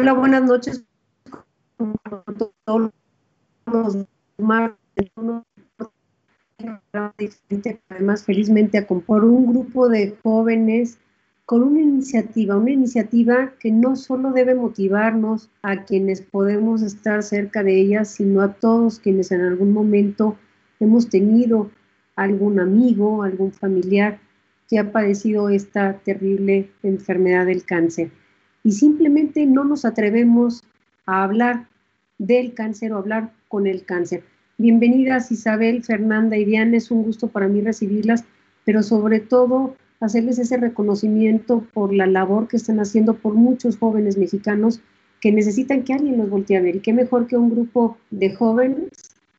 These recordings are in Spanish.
Hola, buenas noches. Además, felizmente por un grupo de jóvenes con una iniciativa, una iniciativa que no solo debe motivarnos a quienes podemos estar cerca de ellas, sino a todos quienes en algún momento hemos tenido algún amigo, algún familiar que ha padecido esta terrible enfermedad del cáncer. Y simplemente no nos atrevemos a hablar del cáncer o hablar con el cáncer. Bienvenidas Isabel, Fernanda y Diana, es un gusto para mí recibirlas, pero sobre todo hacerles ese reconocimiento por la labor que están haciendo por muchos jóvenes mexicanos que necesitan que alguien los voltee a ver. Y qué mejor que un grupo de jóvenes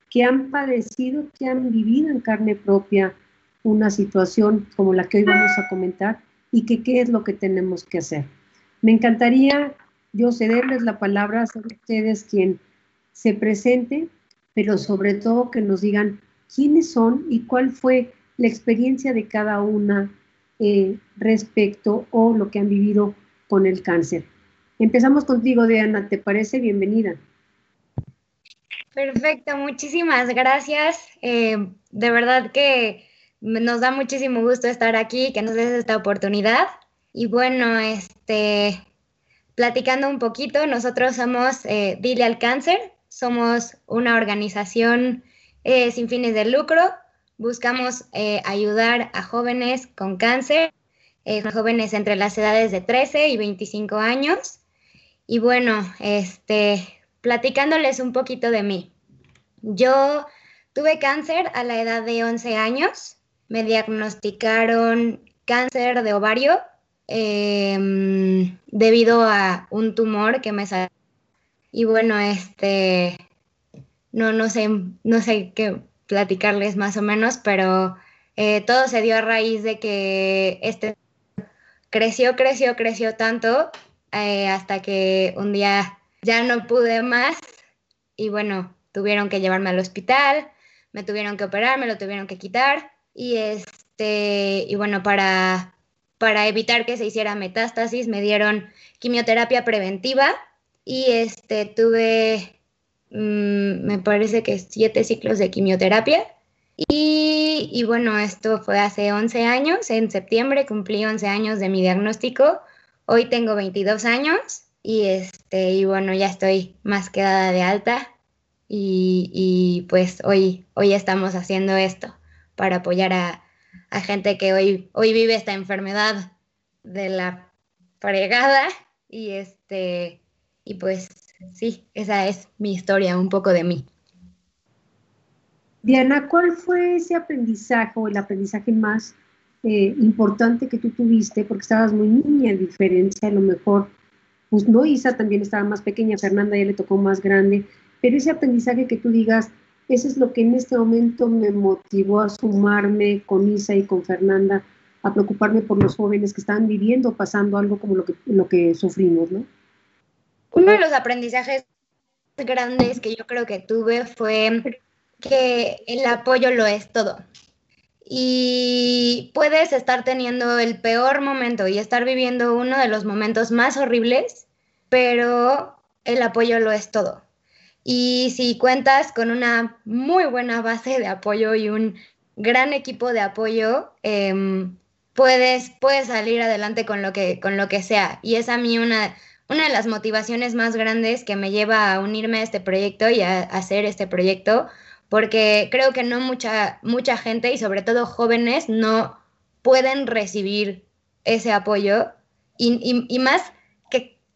que han padecido, que han vivido en carne propia una situación como la que hoy vamos a comentar y que qué es lo que tenemos que hacer. Me encantaría yo cederles la palabra, ser ustedes quien se presente, pero sobre todo que nos digan quiénes son y cuál fue la experiencia de cada una eh, respecto o lo que han vivido con el cáncer. Empezamos contigo, Diana, ¿te parece? Bienvenida. Perfecto, muchísimas gracias. Eh, de verdad que nos da muchísimo gusto estar aquí, que nos des esta oportunidad. Y bueno, este, platicando un poquito, nosotros somos eh, Dile al Cáncer, somos una organización sin fines de lucro Buscamos eh, ayudar a jóvenes con cáncer, eh, jóvenes entre las edades de 13 y 25 años. Y bueno, este, platicándoles un poquito de mí. Yo tuve cáncer a la edad de 11 años. Me diagnosticaron cáncer de ovario em, debido a un tumor que me salió. Y bueno, este, no, no sé, no sé qué, platicarles más o menos, pero eh, todo se dio a raíz de que este creció, creció, creció tanto eh, hasta que un día ya no pude más y bueno, tuvieron que llevarme al hospital, me tuvieron que operar, me lo tuvieron que quitar y este y bueno, para para evitar que se hiciera metástasis me dieron quimioterapia preventiva y este tuve Mm, me parece que siete ciclos de quimioterapia. Y, y, bueno, esto fue hace 11 años, en septiembre cumplí 11 años de mi diagnóstico, hoy tengo 22 años y, este, y bueno, ya estoy más quedada de alta y, y pues hoy, hoy estamos haciendo esto para apoyar a, a gente que hoy, hoy vive esta enfermedad de la fregada y este y pues sí, esa es mi historia, un poco de mí. Diana, ¿cuál fue ese aprendizaje o el aprendizaje más eh, importante que tú tuviste? Porque estabas muy niña, en diferencia a lo mejor, pues no, Isa también estaba más pequeña, Fernanda ya le tocó más grande, pero ese aprendizaje que tú digas, ese es lo que en este momento me motivó a sumarme con Isa y con Fernanda, a preocuparme por los jóvenes que estaban viviendo, pasando algo como lo que, lo que sufrimos, ¿no? Uno de los aprendizajes grandes que yo creo que tuve fue que el apoyo lo es todo. Y puedes estar teniendo el peor momento y estar viviendo uno de los momentos más horribles, pero el apoyo lo es todo. Y si cuentas con una muy buena base de apoyo y un gran equipo de apoyo, em, puedes, puedes salir adelante con lo, que, con lo que sea. Y es a mí una una de las motivaciones más grandes que me lleva a unirme a este proyecto y a, hacer este proyecto, porque creo que no mucha, mucha gente y sobre todo jóvenes no pueden recibir ese apoyo y, y, más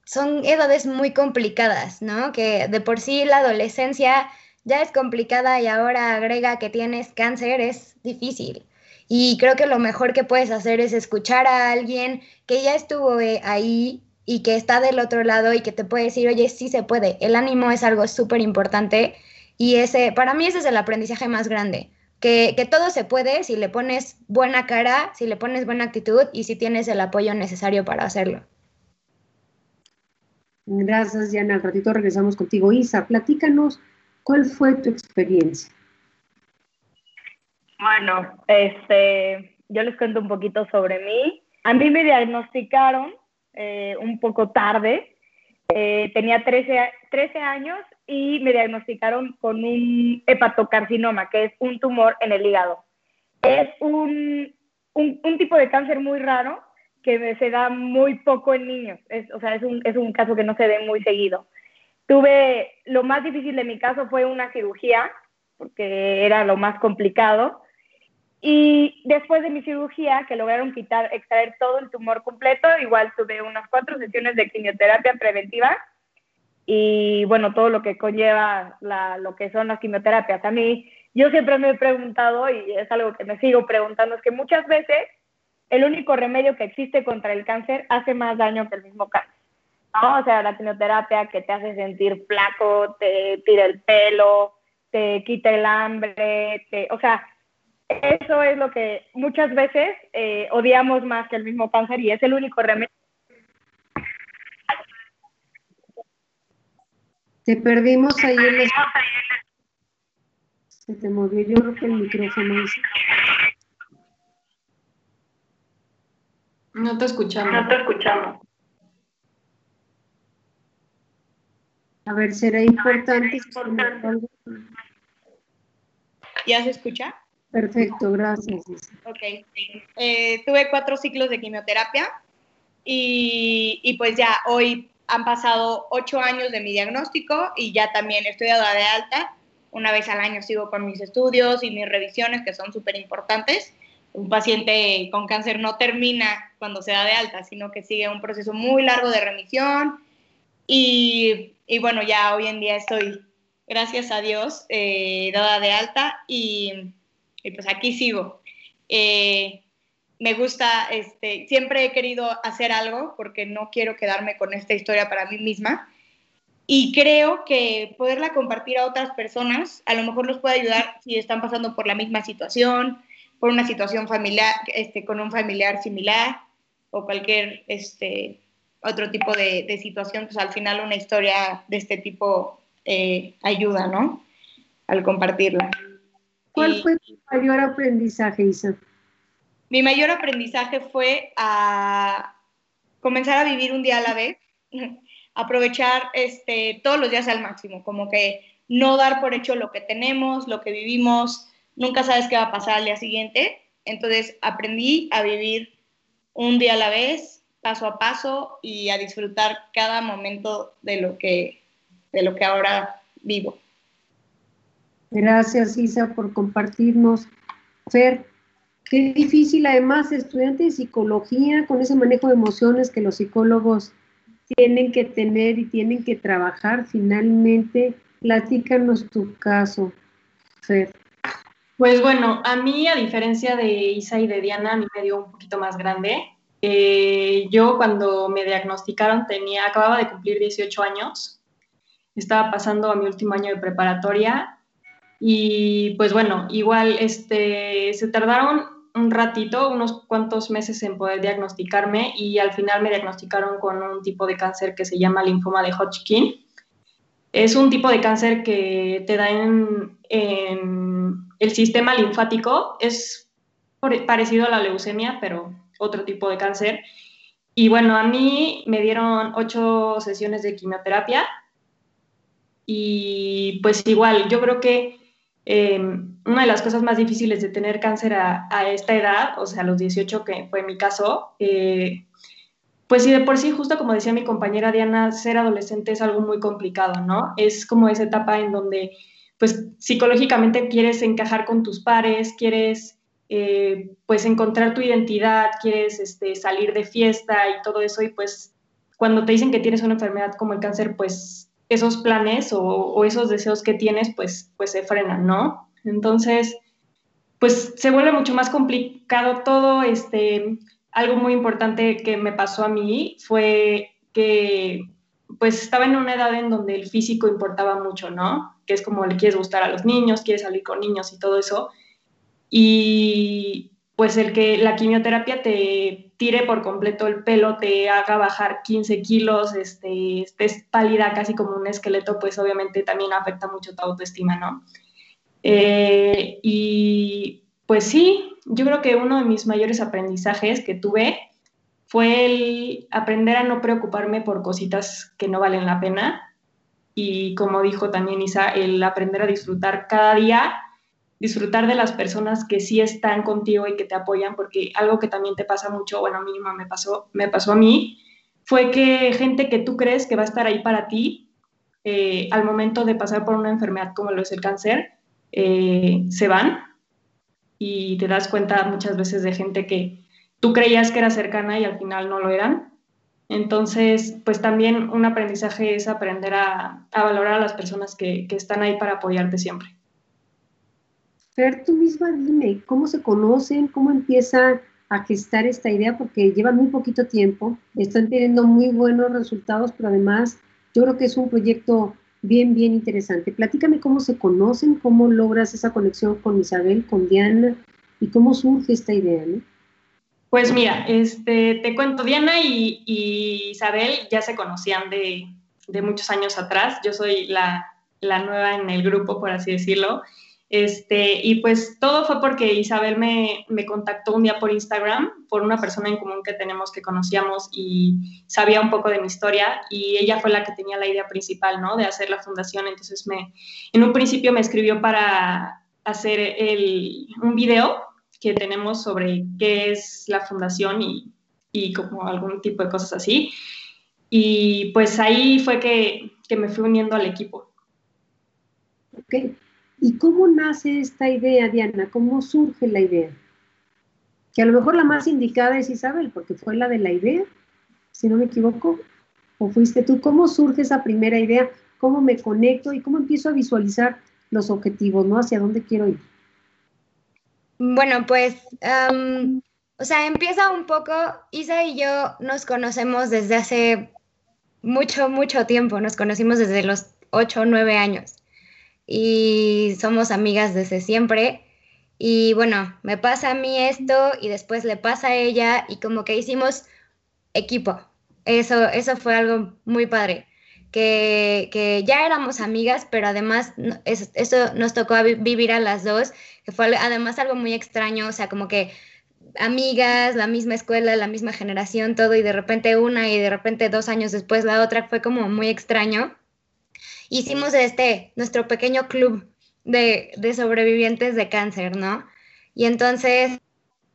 son edades muy complicadas, ¿no? Que de por sí la adolescencia ya es complicada y ahora agrega que tienes cáncer, es difícil. Y creo que lo mejor que puedes hacer es escuchar a alguien que ya estuvo eh, ahí y que está del otro lado y que te puede decir, oye, sí se puede. El ánimo es algo súper importante y ese, para mí ese es el aprendizaje más grande. Que, que, todo se puede si le pones buena cara, si le pones buena actitud y si tienes el apoyo necesario para hacerlo. Gracias, Diana. Al ratito regresamos contigo. Isa, platícanos, ¿cuál fue tu experiencia? Bueno, este, yo les cuento un poquito sobre mí. A mí me diagnosticaron eh, un poco tarde. Eh, tenía 13, 13 años y me diagnosticaron con un hepatocarcinoma, que es un tumor en el hígado. Es un, un, un tipo de cáncer muy raro que se da muy poco en niños. Es, o sea, es un, es un caso que no se ve muy seguido. Tuve, lo más difícil de mi caso fue una cirugía, porque era lo más complicado. Y después de mi cirugía, que lograron quitar, extraer todo el tumor completo, igual tuve unas cuatro sesiones de quimioterapia preventiva y bueno, todo lo que conlleva lo que son las quimioterapias. A mí, yo siempre me he preguntado, y es algo que me sigo preguntando, es que muchas veces el único remedio que existe contra el cáncer hace más daño que el mismo cáncer. ¿no? O sea, la quimioterapia que te hace sentir flaco, te tira el pelo, te quita el hambre, te, o sea, eso es lo que muchas veces eh, odiamos más que el mismo cáncer y es el único remedio. Te perdimos ahí en Se te movió, yo creo que el micrófono. No te escuchamos. No te escuchamos. A ver, será importante. ¿Ya se escucha? Perfecto, gracias. Ok. Eh, tuve cuatro ciclos de quimioterapia y, y, pues ya hoy han pasado ocho años de mi diagnóstico y ya también estoy dada de alta. Una vez al año sigo con mis estudios y mis revisiones que son súper importantes un paciente con cáncer no termina cuando se da de alta, sino que sigue un proceso muy largo de remisión. Y, y bueno, ya hoy en día estoy, gracias a Dios, eh, dada de alta y, y, pues aquí sigo. Eh, me gusta, este, siempre he querido hacer algo porque no quiero quedarme con esta historia para mí misma. Y creo que poderla compartir a otras personas a lo mejor los puede ayudar si están pasando por la misma situación, por una situación familiar, este, con un familiar similar o cualquier este, otro tipo de, situación, pues al final una historia de este tipo eh, ayuda, ¿no? Al compartirla. ¿Cuál fue tu mayor aprendizaje, Isa? Mi mayor aprendizaje fue a comenzar a vivir un día a la vez, aprovechar este, todos los días al máximo, como que no dar por hecho lo que tenemos, lo que vivimos, nunca sabes qué va a pasar al día siguiente. Entonces aprendí a vivir un día a la vez, paso a paso y a disfrutar cada momento de lo que, de lo que ahora vivo. Gracias, Isa, por compartirnos. Fer, qué difícil, además, estudiante de psicología, con ese manejo de emociones que los psicólogos tienen que tener y tienen que trabajar finalmente. Platícanos tu caso, Fer. Pues bueno, a mí, a diferencia de Isa y de Diana, a mí me dio un poquito más grande. Eh, yo cuando me diagnosticaron tenía, acababa de cumplir 18 años, estaba pasando a mi último año de preparatoria y pues bueno, igual este, se tardaron un ratito, unos cuantos meses en poder diagnosticarme y al final me diagnosticaron con un tipo de cáncer que se llama linfoma de Hodgkin. Es un tipo de cáncer que te da en, el sistema linfático, es parecido a la leucemia, pero otro tipo de cáncer. Y bueno, a mí me dieron ocho sesiones de quimioterapia y pues igual, yo creo que em, una de las cosas más difíciles de tener cáncer a, esta edad, o sea, a los 18, que fue mi caso, eh, pues sí, de por sí, justo como decía mi compañera Diana, ser adolescente es algo muy complicado, ¿no? Es como esa etapa en donde, pues psicológicamente quieres encajar con tus pares, quieres, eh, pues encontrar tu identidad, quieres este, salir de fiesta y todo eso, y pues cuando te dicen que tienes una enfermedad como el cáncer, pues esos planes o, o esos deseos que tienes, pues, pues se frenan, ¿no? Entonces, pues se vuelve mucho más complicado todo, este, algo muy importante que me pasó a mí fue que pues estaba en una edad en donde el físico importaba mucho, ¿no? Que es como le quieres gustar a los niños, quieres salir con niños y todo eso. Y pues el que la quimioterapia te tire por completo el pelo, te haga bajar 15 kilos, este, estés pálida casi como un esqueleto, pues obviamente también afecta mucho tu autoestima, ¿no? Eh, y pues sí, yo creo que uno de mis mayores aprendizajes que tuve fue el aprender a no preocuparme por cositas que no valen la pena y como dijo también Isa, el aprender a disfrutar cada día, disfrutar de las personas que sí están contigo y que te apoyan, porque algo que también te pasa mucho, bueno, mínimo me pasó, me pasó a mí, fue que gente que tú crees que va a estar ahí para ti eh, al momento de pasar por una enfermedad como lo es el cáncer, eh, se van y te das cuenta muchas veces de gente que tú creías que era cercana y al final no lo eran. Entonces, pues también un aprendizaje es aprender a, valorar a las personas que, están ahí para apoyarte siempre. Fer, tú misma dime, ¿cómo se conocen? ¿Cómo empieza a gestar esta idea? Porque lleva muy poquito tiempo, están teniendo muy buenos resultados, pero además yo creo que es un proyecto bien, bien interesante. Platícame cómo se conocen, cómo logras esa conexión con Isabel, con Diana y cómo surge esta idea, ¿no? Pues mira, este, te cuento, Diana y, Isabel ya se conocían de, muchos años atrás. Yo soy la, nueva en el grupo, por así decirlo. Este, y pues todo fue porque Isabel me, contactó un día por Instagram por una persona en común que tenemos que conocíamos y sabía un poco de mi historia y ella fue la que tenía la idea principal, ¿no? De hacer la fundación. Entonces me, en un principio me escribió para hacer el, un video que tenemos sobre qué es la fundación y, y como algún tipo de cosas así. Y pues ahí fue que, que me fui uniendo al equipo. Ok. ¿Y cómo nace esta idea, Diana? ¿Cómo surge la idea? Que a lo mejor la más indicada es Isabel, porque fue la de la idea, si no me equivoco. ¿O fuiste tú? ¿Cómo surge esa primera idea? ¿Cómo me conecto y cómo empiezo a visualizar los objetivos, ¿no? ¿Hacia dónde quiero ir? Bueno, pues, o sea, empieza un poco, Isa y yo nos conocemos desde hace mucho, mucho tiempo, nos conocimos desde los 8 o 9 años y somos amigas desde siempre. Y bueno, me pasa a mí esto y después le pasa a ella y como que hicimos equipo. Eso, eso fue algo muy padre. Que, que ya éramos amigas, pero además eso nos tocó vivir a las dos que fue además algo muy extraño, o sea, como que amigas, la misma escuela, la misma generación, todo, y de repente una y de repente dos años después la otra, fue como muy extraño. Hicimos este, nuestro pequeño club de, sobrevivientes de cáncer, ¿no? Y entonces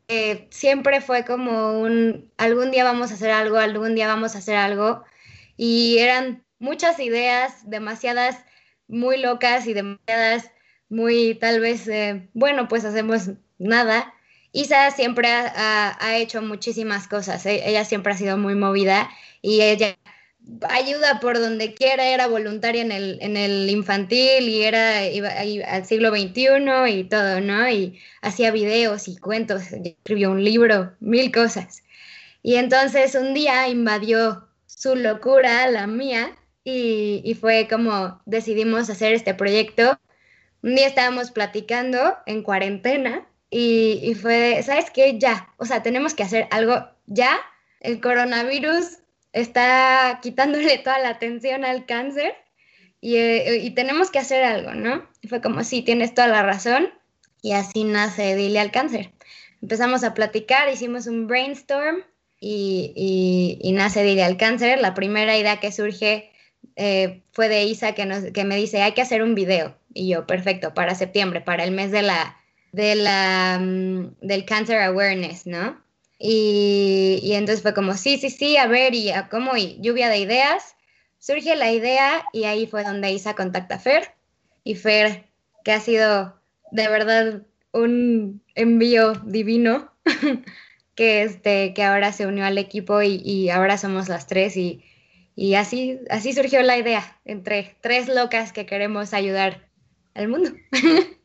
eh, siempre fue como un, algún día vamos a hacer algo, algún día vamos a hacer algo, y eran muchas ideas, demasiadas muy locas y demasiadas muy tal vez, eh, bueno, pues hacemos nada. Isa siempre ha, hecho muchísimas cosas, e, ella siempre ha sido muy movida y ella ayuda por donde quiera, era voluntaria en el, en el infantil y era iba, al siglo XXI y todo, ¿no? Y hacía videos y cuentos, escribió un libro, mil cosas. Y entonces un día invadió su locura, la mía, y, y fue como decidimos hacer este proyecto un día estábamos platicando en cuarentena y, fue, ¿sabes qué? Ya, o sea, tenemos que hacer algo ya. El coronavirus está quitándole toda la atención al cáncer y, eh, tenemos que hacer algo, ¿no? Y fue como, sí, tienes toda la razón. Y así nace Dile al Cáncer. Empezamos a platicar, hicimos un brainstorm y, y nace Dile al Cáncer. La primera idea que surge eh, fue de Isa que, nos, que me dice, hay que hacer un video. Y yo, perfecto, para septiembre, para el mes de la, de la, mm, del Cancer Awareness, ¿no? Y, y, entonces fue como, sí, sí, sí, a ver, y a cómo, y lluvia de ideas. Surge la idea y ahí fue donde Isa contacta a Fer. Y Fer, que ha sido de verdad un envío divino, que, este, que ahora se unió al equipo y, y ahora somos las tres y y así, así surgió la idea, entre tres locas que queremos ayudar al mundo.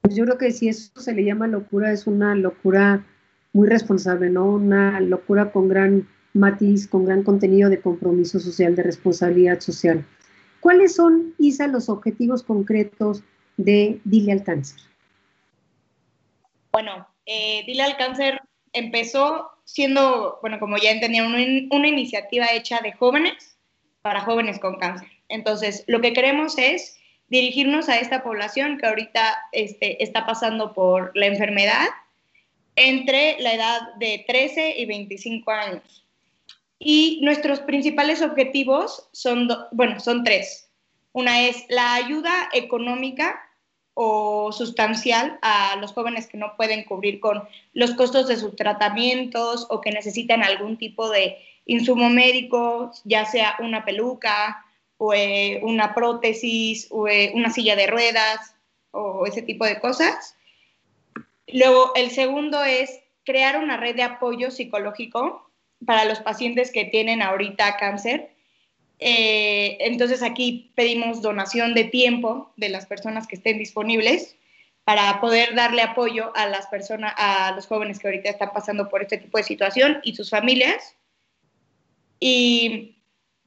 Pues yo creo que si eso se le llama locura, es una locura muy responsable, ¿no? Una locura con gran matiz, con gran contenido de compromiso social, de responsabilidad social. ¿Cuáles son, Isa, los objetivos concretos de Dile al Cáncer? Bueno, eh, Dile al Cáncer empezó siendo, bueno, como ya entendía, una, una iniciativa hecha de jóvenes para jóvenes con cáncer. Entonces, lo que queremos es dirigirnos a esta población que ahorita este, está pasando por la enfermedad entre la edad de 13 y 25 años. Y nuestros principales objetivos son, bueno, son tres. Una es la ayuda económica o sustancial a los jóvenes que no pueden cubrir con los costos de sus tratamientos o que necesitan algún tipo de insumo médico, ya sea una peluca o eh, una prótesis o eh, una silla de ruedas o ese tipo de cosas. Luego, el segundo es crear una red de apoyo psicológico para los pacientes que tienen ahorita cáncer. Eh, entonces aquí pedimos donación de tiempo de las personas que estén disponibles para poder darle apoyo a las personas, a los jóvenes que ahorita están pasando por este tipo de situación y sus familias. Y,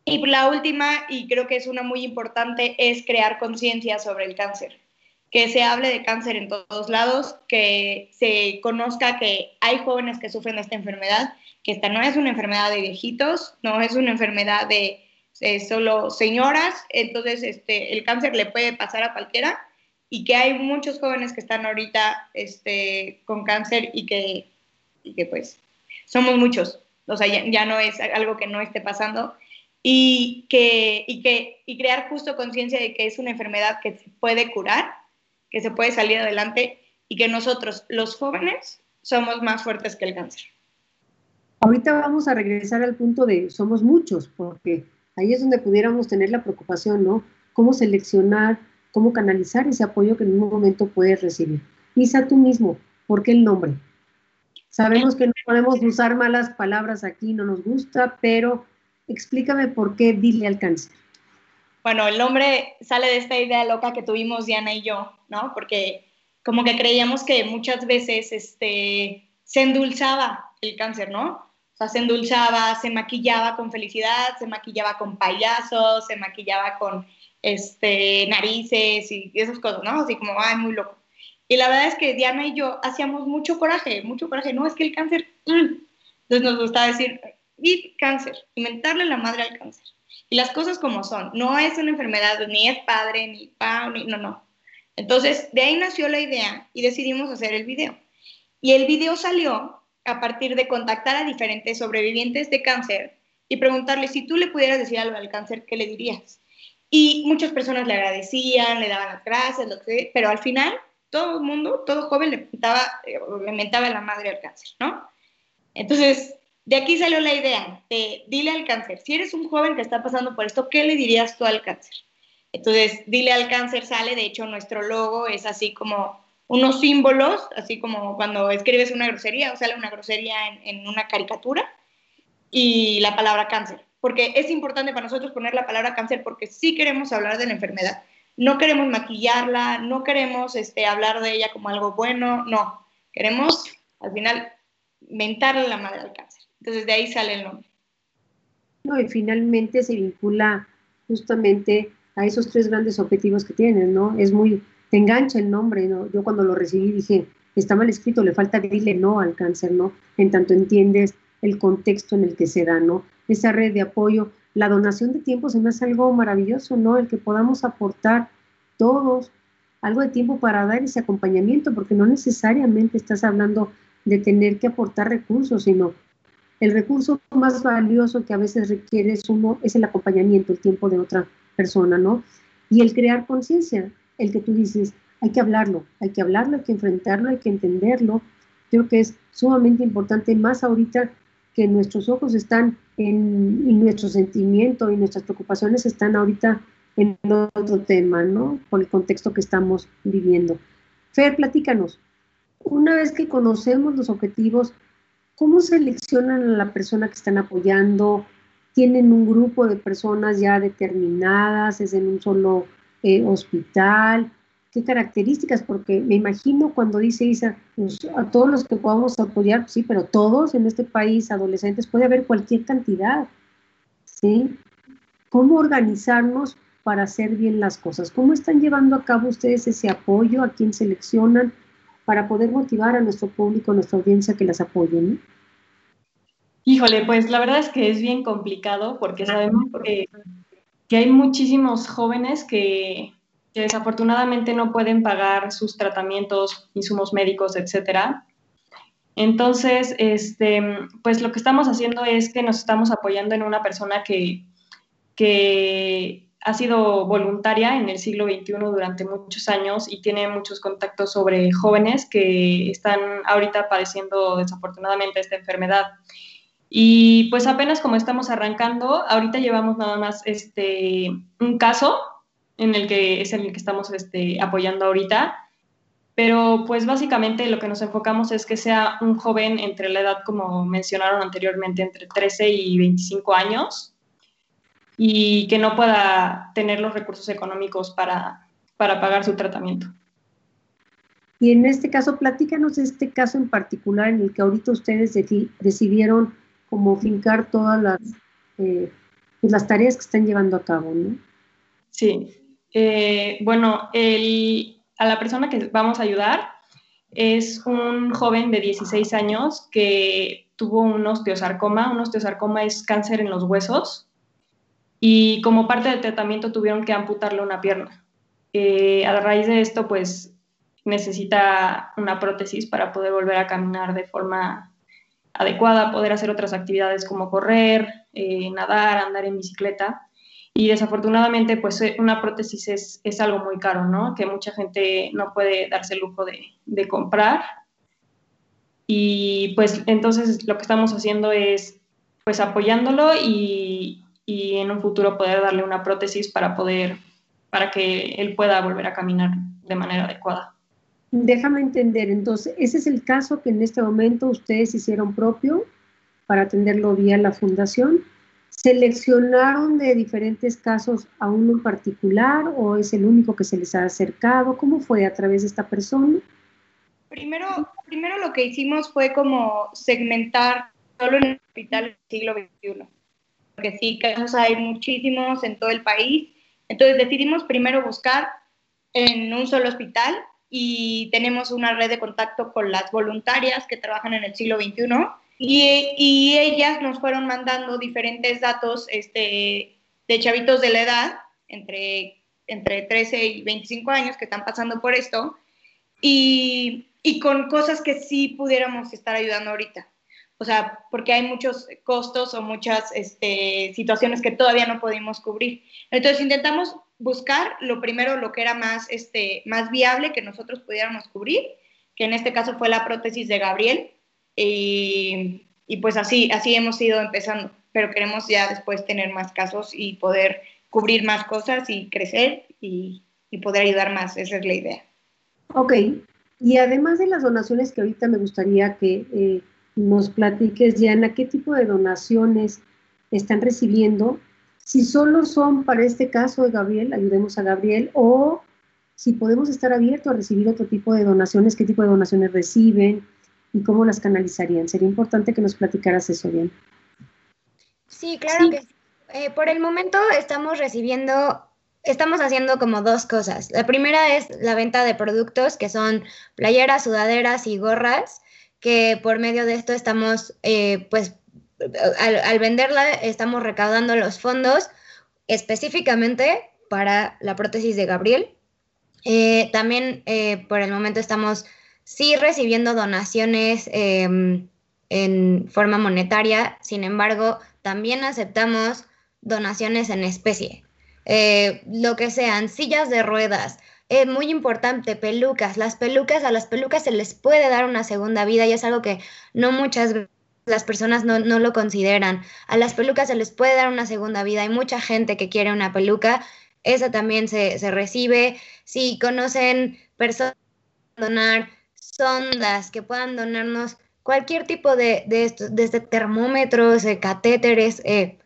y la última, y creo que es una muy importante, es crear conciencia sobre el cáncer que se hable de cáncer en todos lados, que se conozca que hay jóvenes que sufren de esta enfermedad, que esta no es una enfermedad de viejitos, no es una enfermedad de, solo señoras, entonces este, el cáncer le puede pasar a cualquiera y que hay muchos jóvenes que están ahorita este, con cáncer y que, y que pues somos muchos, o sea, ya, no es algo que no esté pasando y que, y que y crear justo conciencia de que es una enfermedad que se puede curar que se puede salir adelante y que nosotros, los jóvenes, somos más fuertes que el cáncer. Ahorita vamos a regresar al punto de somos muchos, porque ahí es donde pudiéramos tener la preocupación, ¿no? Cómo seleccionar, cómo canalizar ese apoyo que en un momento puedes recibir. Isa, tú mismo, ¿por qué el nombre? Sabemos que no podemos usar malas palabras aquí, no nos gusta, pero explícame por qué dile al cáncer. Bueno, el nombre sale de esta idea loca que tuvimos Diana y yo, ¿no? Porque como que creíamos que muchas veces este, se endulzaba el cáncer, ¿no? O sea, se endulzaba, se maquillaba con felicidad, se maquillaba con payasos, se maquillaba con este, narices y esas cosas, ¿no? Así como, ay, muy loco. Y la verdad es que Diana y yo hacíamos mucho coraje, mucho coraje. No, es que el cáncer... Mm". Entonces nos gustaba decir, y cáncer, inventarle la madre al cáncer. Y las cosas como son, no es una enfermedad, ni es padre, ni pa, ni, no, no. Entonces, de ahí nació la idea y decidimos hacer el video. Y el video salió a partir de contactar a diferentes sobrevivientes de cáncer y preguntarles si tú le pudieras decir algo al cáncer, ¿qué le dirías? Y muchas personas le agradecían, le daban las gracias, lo que pero al final todo el mundo, todo joven le mentaba, eh, le mentaba la madre al cáncer, ¿no? Entonces, de aquí salió la idea de dile al cáncer, si eres un joven que está pasando por esto, ¿qué le dirías tú al cáncer? Entonces, dile al cáncer sale, de hecho nuestro logo es así como unos símbolos, así como cuando escribes una grosería o sale una grosería en, una caricatura y la palabra cáncer, porque es importante para nosotros poner la palabra cáncer porque sí queremos hablar de la enfermedad, no queremos maquillarla, no queremos este, hablar de ella como algo bueno, no, queremos al final mentarle la madre al cáncer. Entonces de ahí sale el nombre. No, y finalmente se vincula justamente a esos tres grandes objetivos que tienen, ¿no? Es muy, te engancha el nombre, ¿no? Yo cuando lo recibí dije, está mal escrito, le falta dile no al cáncer, ¿no? En tanto entiendes el contexto en el que se da, ¿no? Esa red de apoyo, la donación de tiempo se me hace algo maravilloso, ¿no? El que podamos aportar todos algo de tiempo para dar ese acompañamiento, porque no necesariamente estás hablando de tener que aportar recursos, sino el recurso más valioso que a veces requiere es uno es el acompañamiento, el tiempo de otra persona, ¿no? Y el crear conciencia, el que tú dices, hay que hablarlo, hay que hablarlo, hay que enfrentarlo, hay que entenderlo. Creo que es sumamente importante, más ahorita que nuestros ojos están en, y nuestro sentimiento y nuestras preocupaciones están ahorita en otro tema, ¿no? Por el contexto que estamos viviendo. Fer, platícanos. Una vez que conocemos los objetivos, ¿Cómo seleccionan a la persona que están apoyando? ¿Tienen un grupo de personas ya determinadas? ¿Es en un solo eh, hospital? ¿Qué características? Porque me imagino cuando dice Isa, pues, a todos los que podamos apoyar, sí, pero todos en este país, adolescentes, puede haber cualquier cantidad. ¿Sí? ¿Cómo organizarnos para hacer bien las cosas? ¿Cómo están llevando a cabo ustedes ese apoyo? ¿A quién seleccionan? para poder motivar a nuestro público, a nuestra audiencia que las apoyen? Híjole, pues la verdad es que es bien complicado porque sabemos que, hay muchísimos jóvenes que, desafortunadamente no pueden pagar sus tratamientos, insumos médicos, etcétera. Entonces, este, pues lo que estamos haciendo es que nos estamos apoyando en una persona que, que ha sido voluntaria en el siglo XXI durante muchos años y tiene muchos contactos sobre jóvenes que están ahorita padeciendo desafortunadamente esta enfermedad. Y pues apenas como estamos arrancando, ahorita llevamos nada más este, un caso en el que es en el que estamos este, apoyando ahorita pero pues básicamente lo que nos enfocamos es que sea un joven entre la edad, como mencionaron anteriormente, entre 13 y 25 años y que no pueda tener los recursos económicos para, para pagar su tratamiento. Y en este caso, platícanos este caso en particular en el que ahorita ustedes decidieron como fincar todas las, eh, pues, las tareas que están llevando a cabo, ¿no? Sí. Eh, bueno, a la persona que vamos a ayudar es un joven de 16 años que tuvo un osteosarcoma. Un osteosarcoma es cáncer en los huesos y como parte del tratamiento tuvieron que amputarle una pierna. Eh, a raíz de esto, pues necesita una prótesis para poder volver a caminar de forma adecuada, poder hacer otras actividades como correr, eh, nadar, andar en bicicleta. Y desafortunadamente, pues eh, una prótesis es, es, algo muy caro, ¿no? Que mucha gente no puede darse el lujo de, de, comprar. Y pues entonces lo que estamos haciendo es pues apoyándolo y, y en un futuro poder darle una prótesis para poder, para que él pueda volver a caminar de manera adecuada. Déjame entender, entonces, ese es el caso que en este momento ustedes hicieron propio para atenderlo vía la fundación ¿Seleccionaron de diferentes casos a uno en particular o es el único que se les ha acercado? ¿Cómo fue a través de esta persona? Primero, primero lo que hicimos fue como segmentar solo en el hospital del siglo XXI, porque sí, casos hay muchísimos en todo el país. Entonces decidimos primero buscar en un solo hospital y tenemos una red de contacto con las voluntarias que trabajan en el siglo XXI y, ellas nos fueron mandando diferentes datos este, de chavitos de la edad, entre, entre 13 y 25 años, que están pasando por esto, y, y con cosas que sí pudiéramos estar ayudando ahorita. O sea, porque hay muchos costos o muchas este, situaciones que todavía no pudimos cubrir. Entonces intentamos buscar lo primero, lo que era más, este, más viable que nosotros pudiéramos cubrir, que en este caso fue la prótesis de Gabriel, y, pues así, así hemos ido empezando, pero queremos ya después tener más casos y poder cubrir más cosas y crecer y, poder ayudar más, esa es la idea. Ok, y además de las donaciones que ahorita me gustaría que eh, nos platiques, Diana, ¿qué tipo de donaciones están recibiendo? Si solo son para este caso de Gabriel, ayudemos a Gabriel, o si podemos estar abiertos a recibir otro tipo de donaciones, qué tipo de donaciones reciben, y cómo las canalizarían. Sería importante que nos platicaras eso bien. Sí, claro que sí. Eh, por el momento estamos recibiendo, estamos haciendo como dos cosas. La primera es la venta de productos que son playeras, sudaderas y gorras, que por medio de esto estamos, eh, pues, al, venderla estamos recaudando los fondos específicamente para la prótesis de Gabriel. Eh, también por el momento estamos sí recibiendo donaciones em, en forma monetaria, sin embargo, también aceptamos donaciones en especie, eh, lo que sean sillas de ruedas. Muy importante, pelucas. Las pelucas, a las pelucas se les puede dar una segunda vida y es algo que no muchas las personas no, lo consideran. A las pelucas se les puede dar una segunda vida. Hay mucha gente que quiere una peluca. Esa también se, se recibe. Si conocen personas donar sondas que puedan donarnos cualquier tipo de, de desde termómetros, eh, catéteres, eh,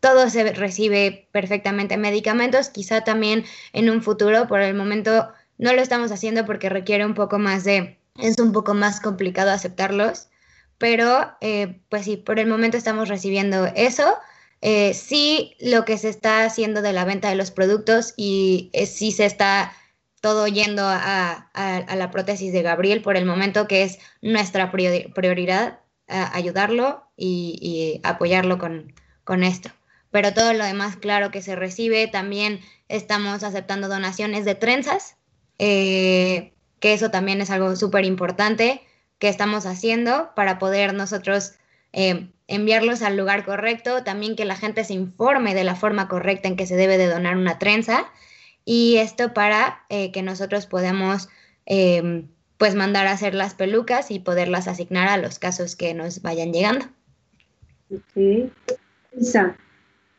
todo se recibe perfectamente. Medicamentos, quizá también en un futuro, por el momento no lo estamos haciendo porque requiere un poco más de, es un poco más complicado aceptarlos, pero eh, pues sí, por el momento estamos recibiendo eso. sí, lo que se está haciendo de la venta de los productos y sí se está todo yendo a, la prótesis de Gabriel por el momento, que es nuestra prioridad, ayudarlo y, apoyarlo con, con, esto. Pero todo lo demás, claro que se recibe. También estamos aceptando donaciones de trenzas, eh, que eso también es algo súper importante, que estamos haciendo para poder nosotros eh, enviarlos al lugar correcto, también que la gente se informe de la forma correcta en que se debe de donar una trenza y esto para eh, que nosotros podamos em, pues mandar a hacer las pelucas y poderlas asignar a los casos que nos vayan llegando. Ok. Isa,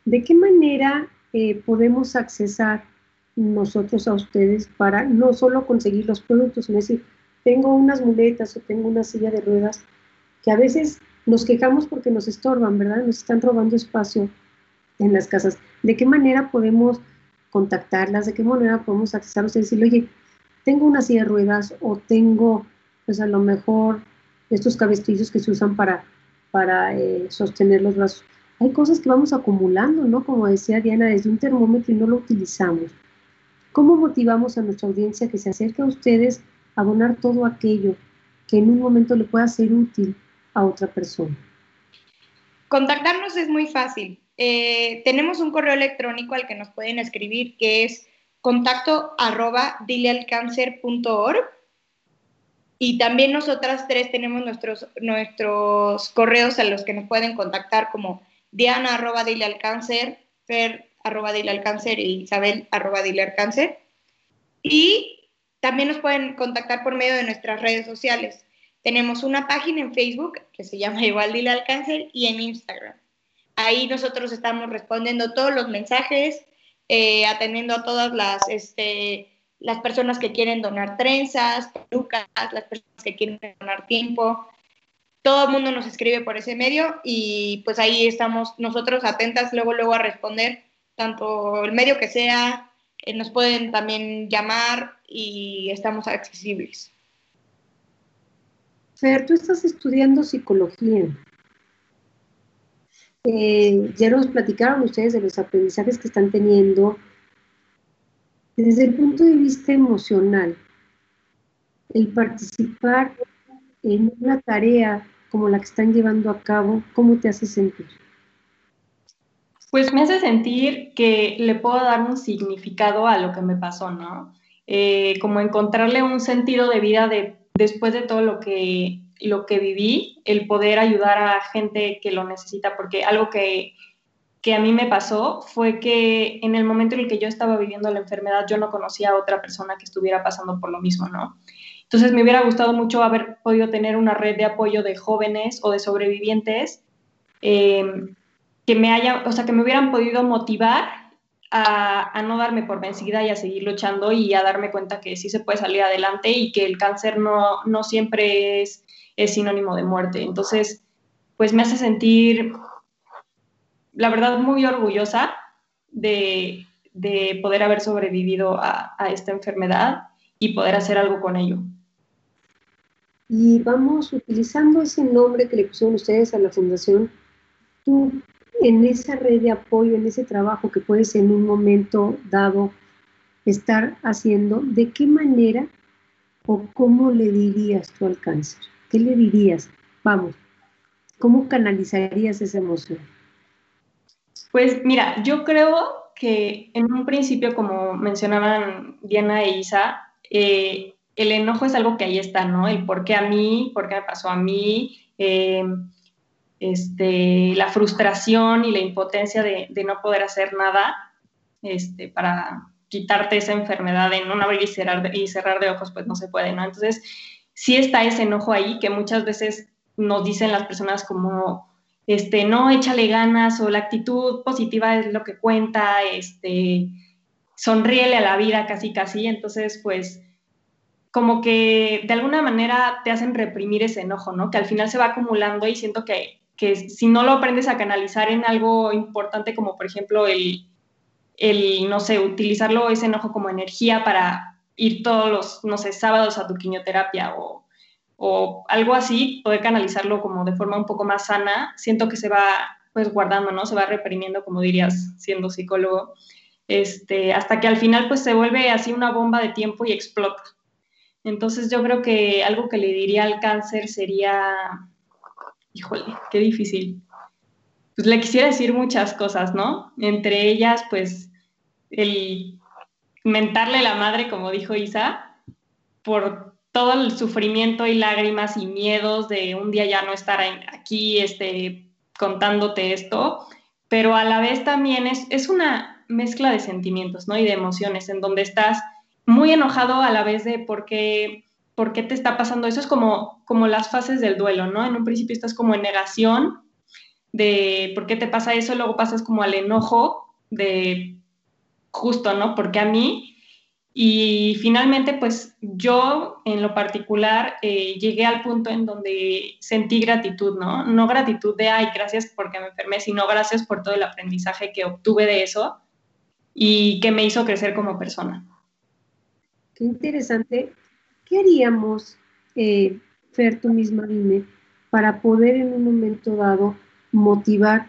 ¿de qué manera eh, podemos accesar nosotros a ustedes para no solo conseguir los productos, sino decir, tengo unas muletas o tengo una silla de ruedas que a veces nos quejamos porque nos estorban, ¿verdad? Nos están robando espacio en las casas. ¿De qué manera podemos contactarlas? ¿De qué manera podemos accesar a ustedes y decirle, oye, tengo una silla de ruedas o tengo, pues a lo mejor, estos cabestillos que se usan para, para eh, sostener los brazos? Hay cosas que vamos acumulando, ¿no? Como decía Diana, desde un termómetro y no lo utilizamos. ¿Cómo motivamos a nuestra audiencia que se acerque a ustedes a donar todo aquello que en un momento le pueda ser útil a otra persona? Contactarnos es muy fácil. Eh, tenemos un correo electrónico al que nos pueden escribir que es contacto arroba dilealcancer.org y también nosotras tres tenemos nuestros, nuestros correos a los que nos pueden contactar como diana arroba fer arroba dilealcancer y isabel arroba. Y también nos pueden contactar por medio de nuestras redes sociales. Tenemos una página en Facebook que se llama igual Dile al Cáncer y en Instagram. Ahí nosotros estamos respondiendo todos los mensajes, eh, atendiendo a todas las, este, las personas que quieren donar trenzas, pelucas, las personas que quieren donar tiempo. Todo el mundo nos escribe por ese medio y pues ahí estamos nosotros atentas luego, luego a responder, tanto el medio que sea, eh, nos pueden también llamar y estamos accesibles. Fer, tú estás estudiando psicología. Eh, ya nos platicaron ustedes de los aprendizajes que están teniendo desde el punto de vista emocional. El participar en una tarea como la que están llevando a cabo, ¿cómo te hace sentir? Pues me hace sentir que le puedo dar un significado a lo que me pasó, ¿no? Eh, como encontrarle un sentido de vida de, después de todo lo que lo que viví, el poder ayudar a gente que lo necesita, porque algo que, que a mí me pasó fue que en el momento en el que yo estaba viviendo la enfermedad, yo no conocía a otra persona que estuviera pasando por lo mismo, ¿no? Entonces me hubiera gustado mucho haber podido tener una red de apoyo de jóvenes o de sobrevivientes em, que me haya, o sea, que me hubieran podido motivar a, a, no darme por vencida y a seguir luchando y a darme cuenta que sí se puede salir adelante y que el cáncer no, no siempre es es sinónimo de muerte. Entonces, pues me hace sentir, la verdad, muy orgullosa de, poder haber sobrevivido a, esta enfermedad y poder hacer algo con ello. Y vamos utilizando ese nombre que le pusieron ustedes a la fundación, tú en esa red de apoyo, en ese trabajo que puedes en un momento dado estar haciendo, ¿de qué manera o cómo le dirías tú al cáncer? ¿Qué le dirías? Vamos, ¿cómo canalizarías esa emoción? Pues mira, yo creo que en un principio, como mencionaban Diana e Isa, eh, el enojo es algo que ahí está, ¿no? El por qué a mí, por qué me pasó a mí, em, este, la frustración y la impotencia de, no poder hacer nada este, para quitarte esa enfermedad en un abrir y cerrar, y cerrar de ojos, pues no se puede, ¿no? Entonces, sí está ese enojo ahí que muchas veces nos dicen las personas como, este, no, échale ganas o la actitud positiva es lo que cuenta, este, sonríele a la vida casi casi, entonces pues como que de alguna manera te hacen reprimir ese enojo, ¿no? Que al final se va acumulando y siento que, que si no lo aprendes a canalizar en algo importante como por ejemplo el, el, no sé, utilizarlo ese enojo como energía para ir todos los, no sé, sábados a tu quimioterapia o, o algo así, poder canalizarlo como de forma un poco más sana, siento que se va pues guardando, ¿no? Se va reprimiendo, como dirías, siendo psicólogo, este, hasta que al final pues se vuelve así una bomba de tiempo y explota. Entonces yo creo que algo que le diría al cáncer sería, híjole, qué difícil. Pues le quisiera decir muchas cosas, ¿no? Entre ellas, pues, el mentarle la madre, como dijo Isa, por todo el sufrimiento y lágrimas y miedos de un día ya no estar aquí este, contándote esto, pero a la vez también es, es una mezcla de sentimientos ¿no? y de emociones en donde estás muy enojado a la vez de por qué, por qué te está pasando eso. Es como, como las fases del duelo, ¿no? En un principio estás como en negación de por qué te pasa eso, luego pasas como al enojo de justo, ¿no? Porque a mí y finalmente, pues yo en lo particular eh, llegué al punto en donde sentí gratitud, ¿no? No gratitud de, ay, gracias porque me enfermé, sino gracias por todo el aprendizaje que obtuve de eso y que me hizo crecer como persona. Qué interesante. ¿Qué haríamos, eh, Fer, tú misma dime, para poder en un momento dado motivar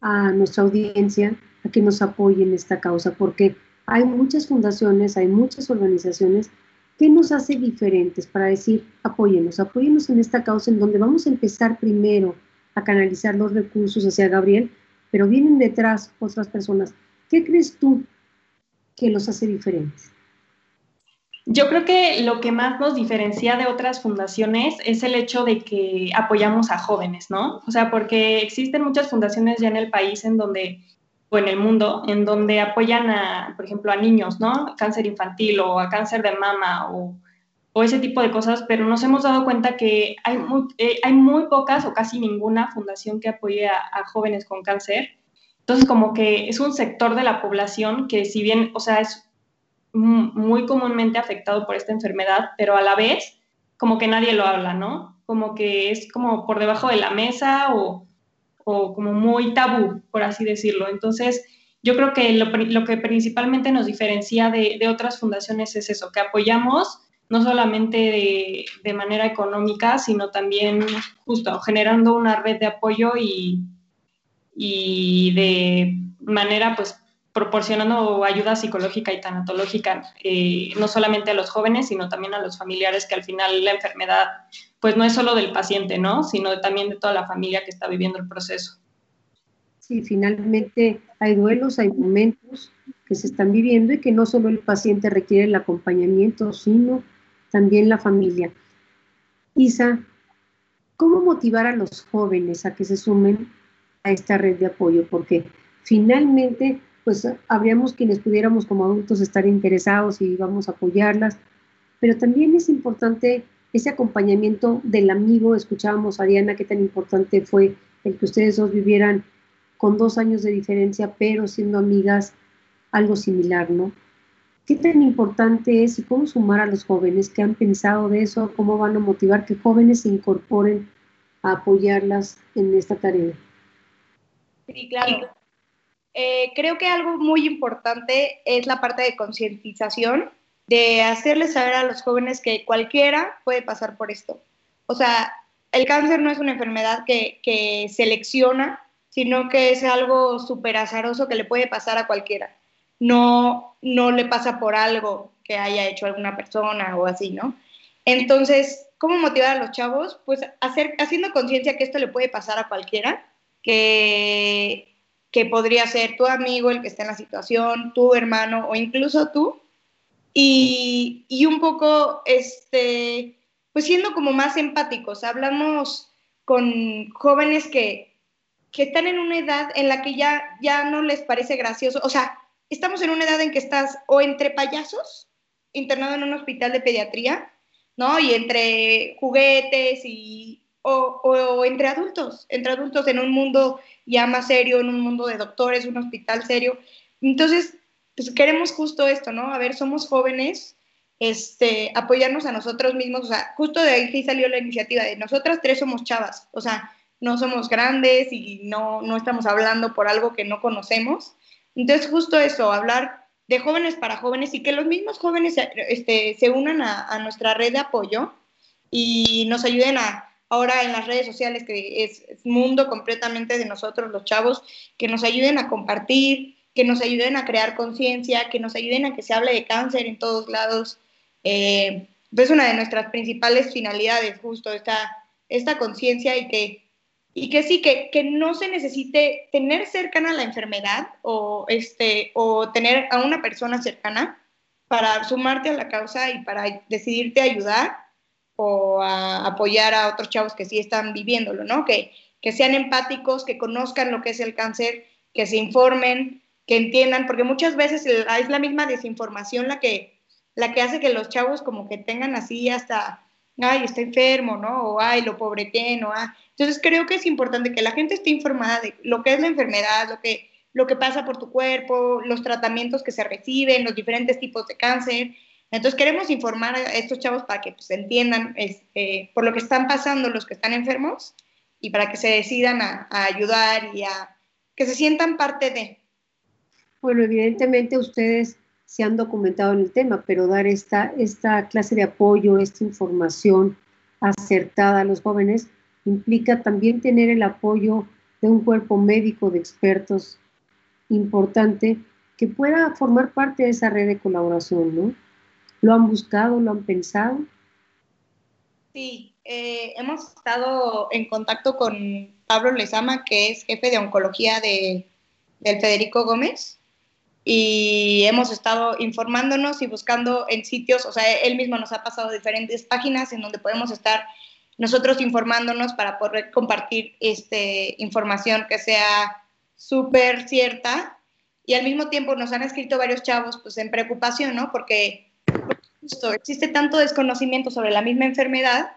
a nuestra audiencia a que nos apoye en esta causa? Porque hay muchas fundaciones, hay muchas organizaciones. ¿Qué nos hace diferentes para decir, apóyenos, apóyenos en esta causa en donde vamos a empezar primero a canalizar los recursos hacia Gabriel, pero vienen detrás otras personas? ¿Qué crees tú que los hace diferentes? Yo creo que lo que más nos diferencia de otras fundaciones es el hecho de que apoyamos a jóvenes, ¿no? O sea, porque existen muchas fundaciones ya en el país en donde o en el mundo, en donde apoyan a, por ejemplo, a niños, ¿no? Cáncer infantil o a cáncer de mama o, o ese tipo de cosas, pero nos hemos dado cuenta que hay muy, eh, hay muy pocas o casi ninguna fundación que apoye a, a, jóvenes con cáncer. Entonces, como que es un sector de la población que si bien, o sea, es muy comúnmente afectado por esta enfermedad, pero a la vez, como que nadie lo habla, ¿no? Como que es como por debajo de la mesa o, o como muy tabú, por así decirlo. Entonces, yo creo que lo, que principalmente nos diferencia de, otras fundaciones es eso, que apoyamos no solamente de, manera económica, sino también justo generando una red de apoyo y, y de manera pues proporcionando ayuda psicológica y tanatológica, eh, no solamente a los jóvenes, sino también a los familiares, que al final la enfermedad, pues no es solo del paciente, ¿no? Sino también de toda la familia que está viviendo el proceso. Sí, finalmente hay duelos, hay momentos que se están viviendo y que no solo el paciente requiere el acompañamiento, sino también la familia. Isa, ¿cómo motivar a los jóvenes a que se sumen a esta red de apoyo? Porque finalmente pues habríamos quienes pudiéramos como adultos estar interesados y vamos a apoyarlas, pero también es importante ese acompañamiento del amigo. Escuchábamos a Diana qué tan importante fue el que ustedes dos vivieran con dos años de diferencia, pero siendo amigas, algo similar, ¿no? ¿Qué tan importante es y cómo sumar a los jóvenes que han pensado de eso? ¿Cómo van a motivar que jóvenes se incorporen a apoyarlas en esta tarea? Sí, claro. Eh, creo que algo muy importante es la parte de concientización, de hacerles saber a los jóvenes que cualquiera puede pasar por esto. O sea, el cáncer no es una enfermedad que, que selecciona, sino que es algo súper azaroso que le puede pasar a cualquiera. No, no le pasa por algo que haya hecho alguna persona o así, ¿no? Entonces, ¿cómo motivar a los chavos? Pues hacer, haciendo conciencia que esto le puede pasar a cualquiera, que que podría ser tu amigo el que está en la situación, tu hermano o incluso tú, y, y un poco, este, pues siendo como más empáticos, hablamos con jóvenes que, que están en una edad en la que ya, ya no les parece gracioso, o sea, estamos en una edad en que estás o entre payasos, internado en un hospital de pediatría, ¿no? Y entre juguetes y, o, entre adultos, entre adultos en un mundo ya más serio, en un mundo de doctores, un hospital serio. Entonces, pues queremos justo esto, ¿no? A ver, somos jóvenes, este, apoyarnos a nosotros mismos, o sea, justo de ahí salió la iniciativa de nosotras tres somos chavas, o sea, no somos grandes y no, no estamos hablando por algo que no conocemos. Entonces, justo eso, hablar de jóvenes para jóvenes y que los mismos jóvenes este, se unan a, a nuestra red de apoyo y nos ayuden a, ahora en las redes sociales, que es, mundo completamente de nosotros, los chavos, que nos ayuden a compartir, que nos ayuden a crear conciencia, que nos ayuden a que se hable de cáncer en todos lados. Eh, es una de nuestras principales finalidades, justo esta, esta conciencia y que, y que sí, que, que, no se necesite tener cercana la enfermedad o, este, o tener a una persona cercana para sumarte a la causa y para decidirte ayudar o a apoyar a otros chavos que sí están viviéndolo, ¿no? Que, que sean empáticos, que conozcan lo que es el cáncer, que se informen, que entiendan, porque muchas veces es la misma desinformación la que, la que hace que los chavos como que tengan así hasta, ay, está enfermo, ¿no? O ay, lo pobre que, ¿no? Ah. Entonces creo que es importante que la gente esté informada de lo que es la enfermedad, lo que, lo que pasa por tu cuerpo, los tratamientos que se reciben, los diferentes tipos de cáncer. Entonces queremos informar a estos chavos para que pues, entiendan este, por lo que están pasando los que están enfermos y para que se decidan a, ayudar y a que se sientan parte de. Bueno, evidentemente ustedes se han documentado en el tema, pero dar esta, esta clase de apoyo, esta información acertada a los jóvenes, implica también tener el apoyo de un cuerpo médico de expertos importante que pueda formar parte de esa red de colaboración, ¿no? ¿Lo han buscado, lo han pensado? Sí, eh, hemos estado en contacto con Pablo Lezama, que es jefe de oncología de, del Federico Gómez, y hemos estado informándonos y buscando en sitios, o sea, él mismo nos ha pasado diferentes páginas en donde podemos estar nosotros informándonos para poder compartir este, información que sea súper cierta y al mismo tiempo nos han escrito varios chavos pues en preocupación, ¿no? Porque justo existe tanto desconocimiento sobre la misma enfermedad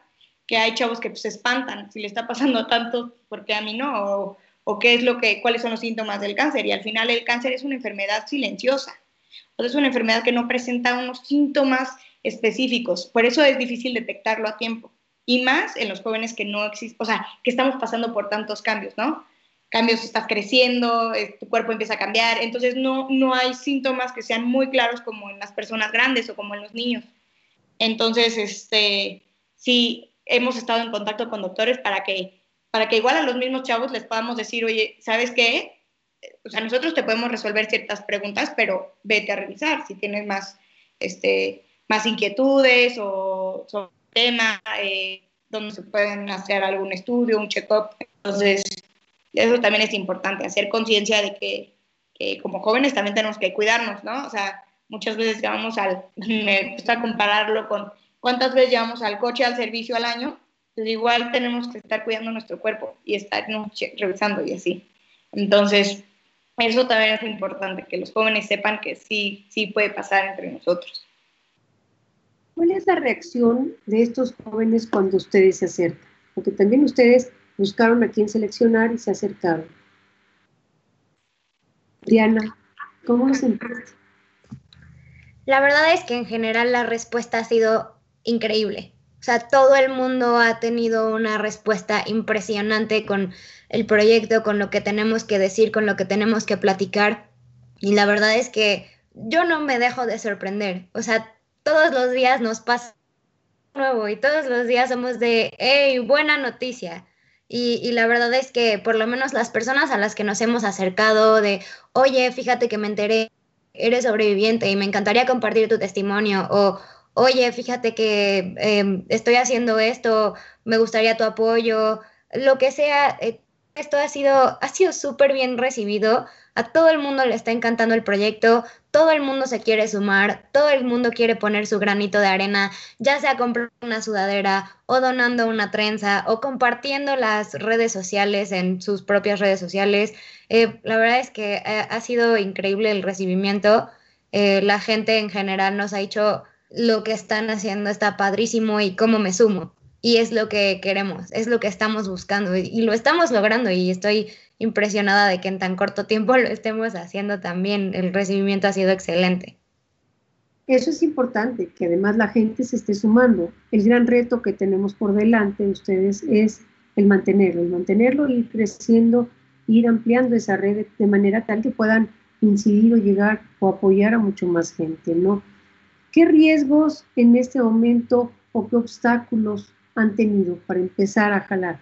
que hay chavos que pues, se espantan si le está pasando tanto, porque a mí no? O, qué es lo que, cuáles son los síntomas del cáncer. Y al final el cáncer es una enfermedad silenciosa. O es una enfermedad que no presenta unos síntomas específicos. Por eso es difícil detectarlo a tiempo. Y más en los jóvenes que no existen, o sea, que estamos pasando por tantos cambios, ¿no? Cambios, estás creciendo, eh, tu cuerpo empieza a cambiar, entonces no, no hay síntomas que sean muy claros como en las personas grandes o como en los niños. Entonces, este, sí, hemos estado en contacto con doctores para que, para que igual a los mismos chavos les podamos decir, oye, ¿sabes qué? O sea, nosotros te podemos resolver ciertas preguntas, pero vete a revisar si tienes más, este, más inquietudes o sobre tema, eh, donde se pueden hacer algún estudio, un check-up. Entonces, eso también es importante, hacer conciencia de que, como jóvenes también tenemos que cuidarnos, ¿no? O sea, muchas veces llevamos al, me gusta compararlo con cuántas veces llevamos al coche al servicio al año, pues igual tenemos que estar cuidando nuestro cuerpo y estar revisando y así. Entonces, eso también es importante, que los jóvenes sepan que sí, sí puede pasar entre nosotros. ¿Cuál es la reacción de estos jóvenes cuando ustedes se acercan? Porque también ustedes buscaron a quién seleccionar y se acercaron. Diana, ¿cómo lo sentiste? La verdad es que en general la respuesta ha sido increíble. O sea, todo el mundo ha tenido una respuesta impresionante con el proyecto, con lo que tenemos que decir, con lo que tenemos que platicar. Y la verdad es que yo no me dejo de sorprender. O sea, todos los días nos pasa nuevo y todos los días somos de, hey, buena noticia. Y, la verdad es que por lo menos las personas a las que nos hemos acercado de, oye, fíjate que me enteré, eres sobreviviente y me encantaría compartir tu testimonio, o oye, fíjate que em, estoy haciendo esto, me gustaría tu apoyo, lo que sea, eh, esto ha sido, ha sido súper bien recibido, a todo el mundo le está encantando el proyecto, todo el mundo se quiere sumar, todo el mundo quiere poner su granito de arena, ya sea comprando una sudadera o donando una trenza o compartiendo las redes sociales en sus propias redes sociales. Eh, la verdad es que eh, ha sido increíble el recibimiento. Eh, la gente en general nos ha dicho lo que están haciendo está padrísimo y cómo me sumo. Y es lo que queremos, es lo que estamos buscando y lo estamos logrando y estoy impresionada de que en tan corto tiempo lo estemos haciendo también. El recibimiento ha sido excelente. Eso es importante, que además la gente se esté sumando. El gran reto que tenemos por delante de ustedes es el mantenerlo, el mantenerlo, ir creciendo, ir ampliando esa red de manera tal que puedan incidir o llegar o apoyar a mucho más gente, ¿no? ¿Qué riesgos en este momento o qué obstáculos han tenido para empezar a jalar?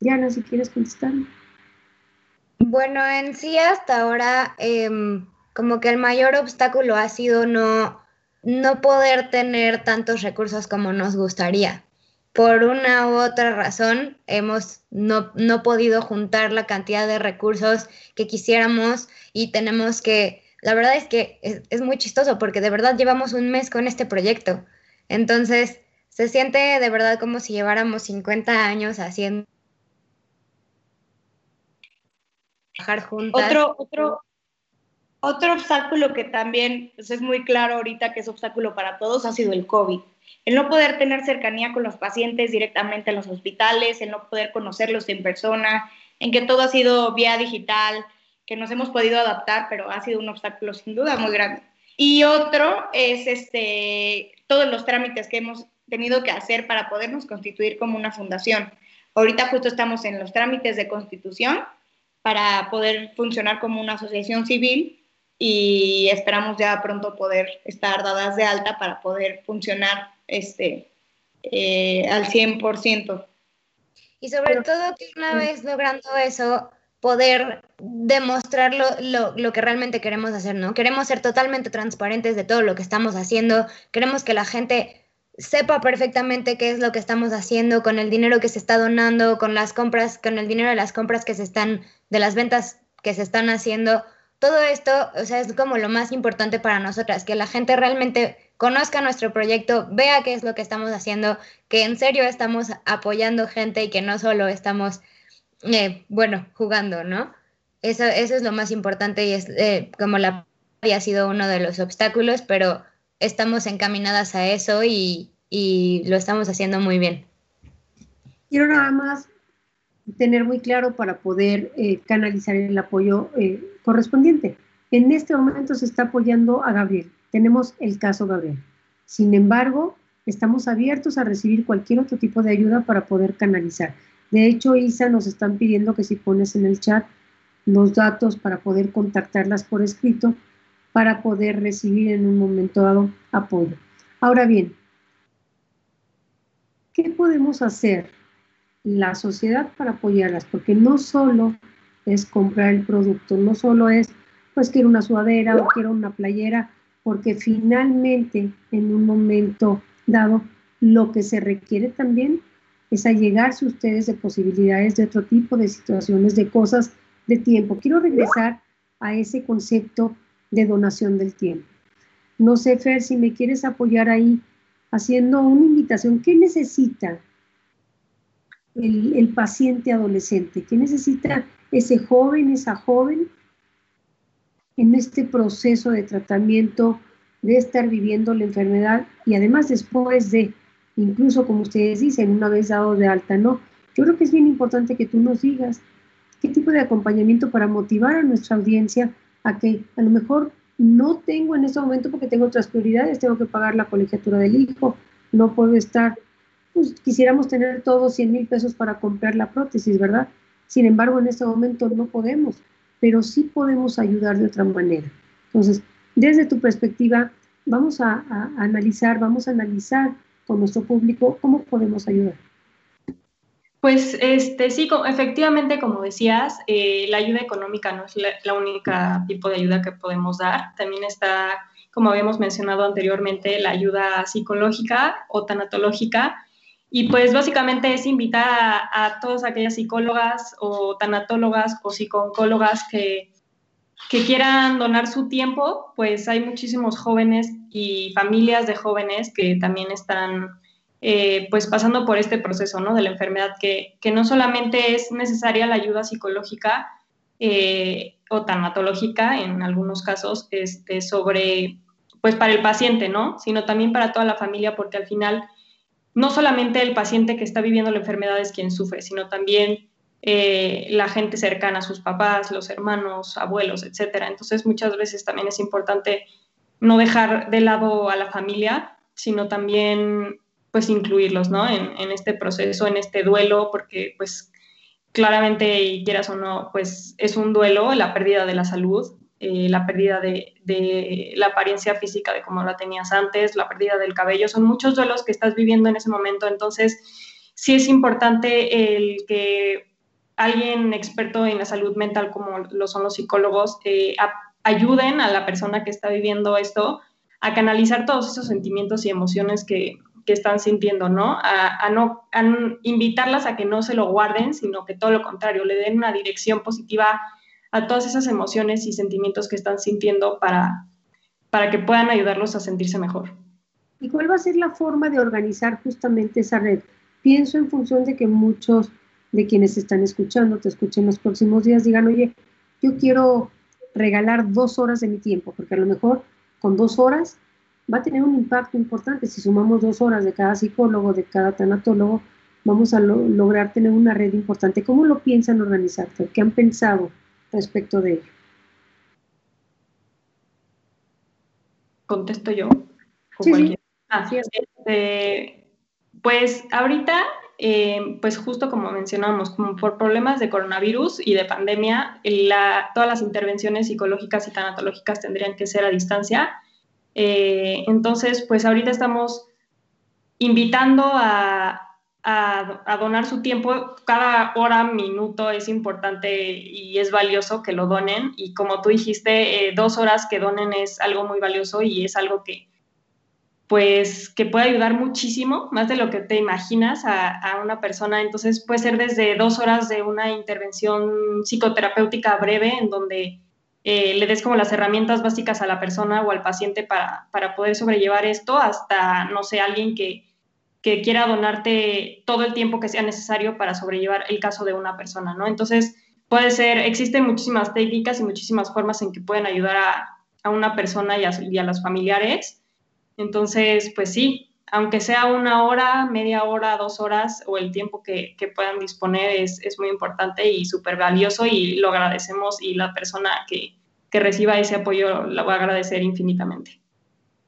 Diana, si quieres contestar. Bueno, en sí hasta ahora em, como que el mayor obstáculo ha sido no, no poder tener tantos recursos como nos gustaría. Por una u otra razón hemos no, no podido juntar la cantidad de recursos que quisiéramos y tenemos que la verdad es que es, es muy chistoso porque de verdad llevamos un mes con este proyecto. Entonces, se siente de verdad como si lleváramos 50 años haciendo trabajar. Otro, otro, otro obstáculo que también pues, es muy claro ahorita que es obstáculo para todos ha sido el COVID. El no poder tener cercanía con los pacientes directamente en los hospitales, el no poder conocerlos en persona, en que todo ha sido vía digital, que nos hemos podido adaptar, pero ha sido un obstáculo sin duda muy grande. Y otro es este, todos los trámites que hemos tenido que hacer para podernos constituir como una fundación. Ahorita justo estamos en los trámites de constitución para poder funcionar como una asociación civil y esperamos ya pronto poder estar dadas de alta para poder funcionar este, eh, al 100%. Y sobre todo que una vez logrando eso, poder demostrar lo, lo, que realmente queremos hacer, ¿no? Queremos ser totalmente transparentes de todo lo que estamos haciendo, queremos que la gente sepa perfectamente qué es lo que estamos haciendo con el dinero que se está donando, con las compras, con el dinero de las compras que se están, de las ventas que se están haciendo. Todo esto, o sea, es como lo más importante para nosotras, que la gente realmente conozca nuestro proyecto, vea qué es lo que estamos haciendo, que en serio estamos apoyando gente y que no solo estamos, eh, bueno, jugando, ¿no? Eso, es lo más importante y es eh, como la ha sido uno de los obstáculos, pero estamos encaminadas a eso y, lo estamos haciendo muy bien. Quiero nada más tener muy claro para poder eh, canalizar el apoyo correspondiente. En este momento se está apoyando a Gabriel. Tenemos el caso Gabriel. Sin embargo, estamos abiertos a recibir cualquier otro tipo de ayuda para poder canalizar. De hecho, Isa nos están pidiendo que si pones en el chat los datos para poder contactarlas por escrito, para poder recibir en un momento dado apoyo. Ahora bien, ¿qué podemos hacer la sociedad para apoyarlas? Porque no solo es comprar el producto, no solo es, pues quiero una sudadera o quiero una playera, porque finalmente en un momento dado lo que se requiere también es allegarse ustedes de posibilidades de otro tipo de situaciones, de cosas, de tiempo. Quiero regresar a ese concepto de donación del tiempo. No sé, Fer, si me quieres apoyar ahí haciendo una invitación. ¿Qué necesita el, paciente adolescente? ¿Qué necesita ese joven, esa joven en este proceso de tratamiento, de estar viviendo la enfermedad y además después de, incluso como ustedes dicen, una vez dado de alta, no. Yo creo que es bien importante que tú nos digas qué tipo de acompañamiento para motivar a nuestra audiencia a que a lo mejor no tengo en este momento porque tengo otras prioridades, tengo que pagar la colegiatura del hijo, no puedo estar, pues quisiéramos tener todos 100 mil pesos para comprar la prótesis, ¿verdad? Sin embargo, en este momento no podemos, pero sí podemos ayudar de otra manera. Entonces, desde tu perspectiva, vamos a, a analizar, vamos a analizar con nuestro público cómo podemos ayudar. Pues este, sí, efectivamente, como decías, eh, la ayuda económica no es la, única tipo de ayuda que podemos dar. También está, como habíamos mencionado anteriormente, la ayuda psicológica o tanatológica. Y pues básicamente es invitar a, a todas aquellas psicólogas o tanatólogas o psicólogas que, que quieran donar su tiempo, pues hay muchísimos jóvenes y familias de jóvenes que también están eh, pues pasando por este proceso ¿no? de la enfermedad, que, que, no solamente es necesaria la ayuda psicológica eh, o tanatológica en algunos casos, este, sobre, pues para el paciente, ¿no? sino también para toda la familia, porque al final no solamente el paciente que está viviendo la enfermedad es quien sufre, sino también eh, la gente cercana sus papás, los hermanos, abuelos, etcétera. Entonces muchas veces también es importante no dejar de lado a la familia, sino también pues incluirlos, ¿no? En, este proceso, en este duelo, porque pues claramente, y quieras o no, pues es un duelo, la pérdida de la salud, eh, la pérdida de, de, la apariencia física de como la tenías antes, la pérdida del cabello, son muchos duelos que estás viviendo en ese momento, entonces sí es importante el que alguien experto en la salud mental como lo son los psicólogos eh, ayuden a la persona que está viviendo esto a canalizar todos esos sentimientos y emociones que, que están sintiendo, ¿no? A, no invitarlas a que no se lo guarden, sino que todo lo contrario, le den una dirección positiva a todas esas emociones y sentimientos que están sintiendo para, para que puedan ayudarlos a sentirse mejor. ¿Y cuál va a ser la forma de organizar justamente esa red? Pienso en función de que muchos de quienes están escuchando, te escuchen los próximos días, digan, oye, yo quiero regalar dos horas de mi tiempo, porque a lo mejor con dos horas va a tener un impacto importante. Si sumamos dos horas de cada psicólogo, de cada tanatólogo, vamos a lograr tener una red importante. ¿Cómo lo piensan organizar? ¿Qué han pensado respecto de ello? Contesto yo. Ah, este, pues ahorita, eh, pues justo como mencionamos, como por problemas de coronavirus y de pandemia, todas las intervenciones psicológicas y tanatológicas tendrían que ser a distancia. Eh, entonces, pues ahorita estamos invitando a, donar su tiempo. Cada hora, minuto es importante y es valioso que lo donen. Y como tú dijiste, eh, dos horas que donen es algo muy valioso y es algo que, pues que puede ayudar muchísimo, más de lo que te imaginas a, una persona. Entonces puede ser desde dos horas de una intervención psicoterapéutica breve en donde eh, le des como las herramientas básicas a la persona o al paciente para, poder sobrellevar esto, hasta, no sé, alguien que, que, quiera donarte todo el tiempo que sea necesario para sobrellevar el caso de una persona, ¿no? Entonces puede ser, existen muchísimas técnicas y muchísimas formas en que pueden ayudar a, una persona y a, y a los familiares. Entonces, pues sí, aunque sea una hora, media hora, dos horas o el tiempo que, puedan disponer es, muy importante y súper valioso y lo agradecemos y la persona que, reciba ese apoyo la va a agradecer infinitamente.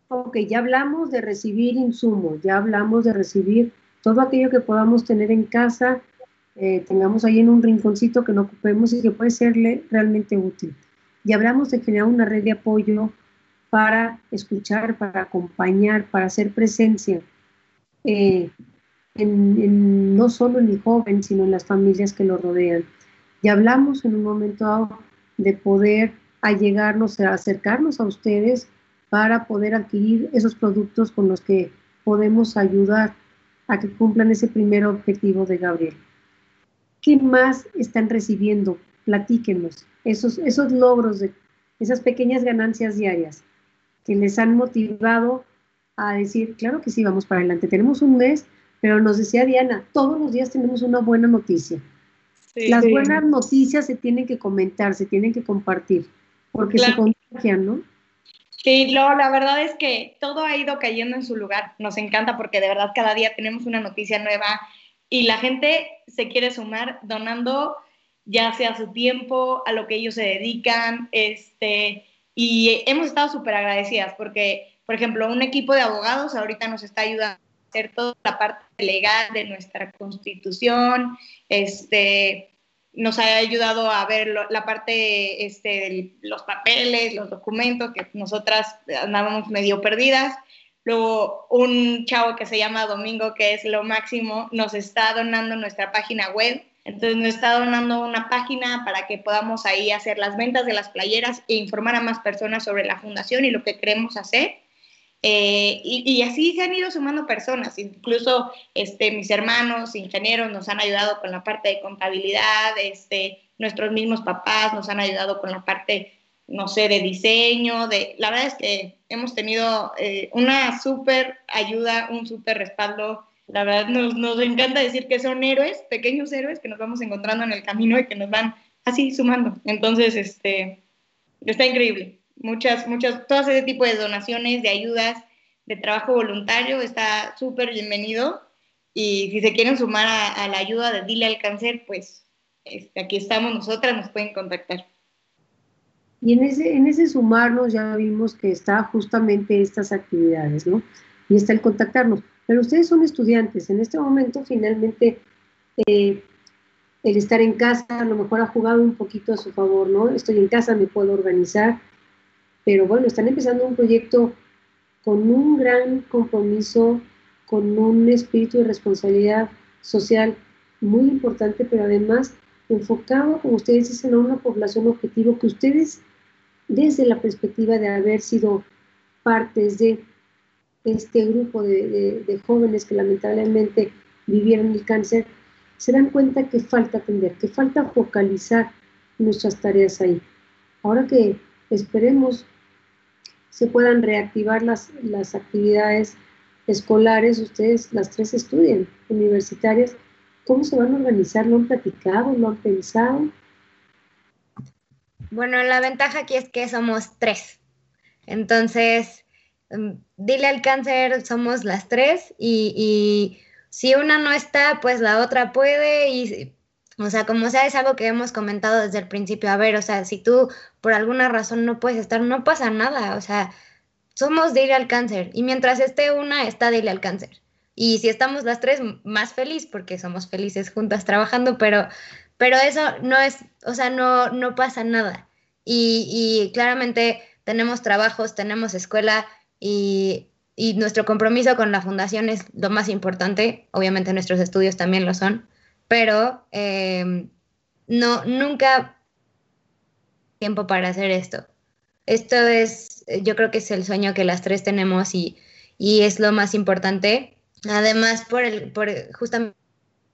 Ok, ya hablamos de recibir insumos, ya hablamos de recibir todo aquello que podamos tener en casa, eh, tengamos ahí en un rinconcito que no ocupemos y que puede serle realmente útil. Ya hablamos de generar una red de apoyo para escuchar, para acompañar, para hacer presencia, eh, no solo en el joven, sino en las familias que lo rodean. Ya hablamos en un momento dado de poder allegarnos, acercarnos a ustedes para poder adquirir esos productos con los que podemos ayudar a que cumplan ese primer objetivo de Gabriel. ¿Qué más están recibiendo? Platíquenos esos, esos logros, de, esas pequeñas ganancias diarias que les han motivado a decir, claro que sí, vamos para adelante. Tenemos un mes, pero nos decía Diana, todos los días tenemos una buena noticia. Las buenas noticias se tienen que comentar, se tienen que compartir, porque se contagian, ¿no? Sí, lo, la verdad es que todo ha ido cayendo en su lugar. Nos encanta porque de verdad cada día tenemos una noticia nueva y la gente se quiere sumar donando ya sea su tiempo, a lo que ellos se dedican, este, y hemos estado súper agradecidas porque, por ejemplo, un equipo de abogados ahorita nos está ayudando a hacer toda la parte legal de nuestra constitución, este, nos ha ayudado a ver la parte este, los papeles, los documentos, que nosotras andábamos medio perdidas. Luego, un chavo que se llama Domingo, que es lo máximo, nos está donando nuestra página web entonces nos está donando una página para que podamos ahí hacer las ventas de las playeras e informar a más personas sobre la fundación y lo que queremos hacer. Eh, y, así se han ido sumando personas, incluso este, mis hermanos ingenieros nos han ayudado con la parte de contabilidad, este, nuestros mismos papás nos han ayudado con la parte, no sé, de diseño, de, la verdad es que hemos tenido eh, una súper ayuda, un súper respaldo la verdad nos, nos encanta decir que son héroes, pequeños héroes que nos vamos encontrando en el camino y que nos van así sumando. Entonces, este, está increíble. Muchas, muchas, todo ese tipo de donaciones, de ayudas, de trabajo voluntario está súper bienvenido. Y si se quieren sumar a, la ayuda de Dile al Cáncer, pues este, aquí estamos nosotras, nos pueden contactar. Y en ese, en ese sumarnos ya vimos que está justamente estas actividades, ¿no? Y está el contactarnos. Pero ustedes son estudiantes, en este momento finalmente eh, el estar en casa a lo mejor ha jugado un poquito a su favor, ¿no? Estoy en casa, me puedo organizar, pero bueno, están empezando un proyecto con un gran compromiso, con un espíritu de responsabilidad social muy importante, pero además enfocado, como ustedes dicen, a una población objetivo que ustedes, desde la perspectiva de haber sido partes de este grupo de, jóvenes que lamentablemente vivieron el cáncer, se dan cuenta que falta atender, que falta focalizar nuestras tareas ahí. Ahora que esperemos se puedan reactivar las, las actividades escolares, ustedes las tres estudian, universitarias, ¿cómo se van a organizar? ¿Lo han platicado? ¿Lo han pensado? Bueno, la ventaja aquí es que somos tres. Entonces, dile al cáncer, somos las tres y, y si una no está, pues la otra puede y o sea, como sea, es algo que hemos comentado desde el principio. A ver, o sea, si tú por alguna razón no puedes estar, no pasa nada. O sea, somos ir al cáncer. Y mientras esté una, está ir al cáncer. Y si estamos las tres, más feliz, porque somos felices juntas trabajando, pero, pero eso no es, o sea, no, no pasa nada. Y, y claramente tenemos trabajos, tenemos escuela y, y nuestro compromiso con la fundación es lo más importante. Obviamente nuestros estudios también lo son pero em, no, nunca tiempo para hacer esto. Esto es, yo creo que es el sueño que las tres tenemos y, es lo más importante. Además, por, el, por justamente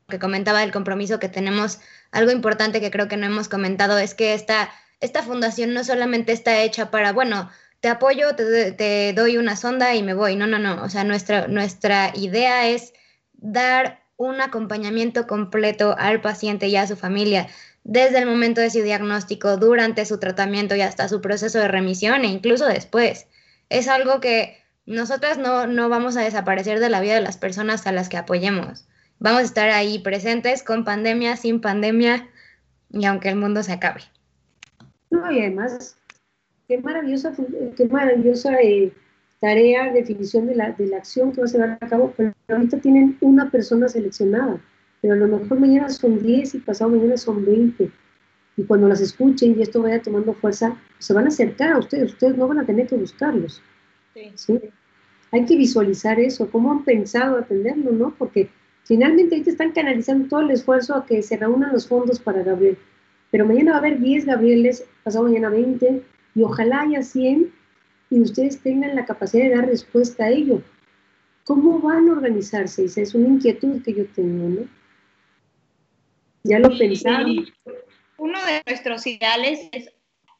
que comentaba el compromiso que tenemos, algo importante que creo que no hemos comentado es que esta, esta fundación no solamente está hecha para, bueno, te apoyo, te, te doy una sonda y me voy. No, no, no. O sea, nuestra, nuestra idea es dar un acompañamiento completo al paciente y a su familia desde el momento de su diagnóstico, durante su tratamiento y hasta su proceso de remisión e incluso después. Es algo que nosotras no, no vamos a desaparecer de la vida de las personas a las que apoyemos. Vamos a estar ahí presentes con pandemia, sin pandemia y aunque el mundo se acabe. No, y además, qué maravillosa, qué maravillosa eh, tarea, definición de la, de la acción que va a llevar a cabo, pero ahorita tienen una persona seleccionada, pero a lo mejor mañana son 10 y pasado mañana son 20. Y cuando las escuchen y esto vaya tomando fuerza, se van a acercar a ustedes, ustedes no van a tener que buscarlos. Sí. Hay que visualizar eso, cómo han pensado atenderlo, ¿no? Porque finalmente ahorita están canalizando todo el esfuerzo a que se reúnan los fondos para Gabriel. Pero mañana va a haber 10 Gabrieles, pasado mañana 20, y ojalá haya 100 y ustedes tengan la capacidad de dar respuesta a ello. ¿Cómo van a organizarse? Esa es una inquietud que yo tengo, ¿no? Ya lo pensaron. Uno de nuestros ideales es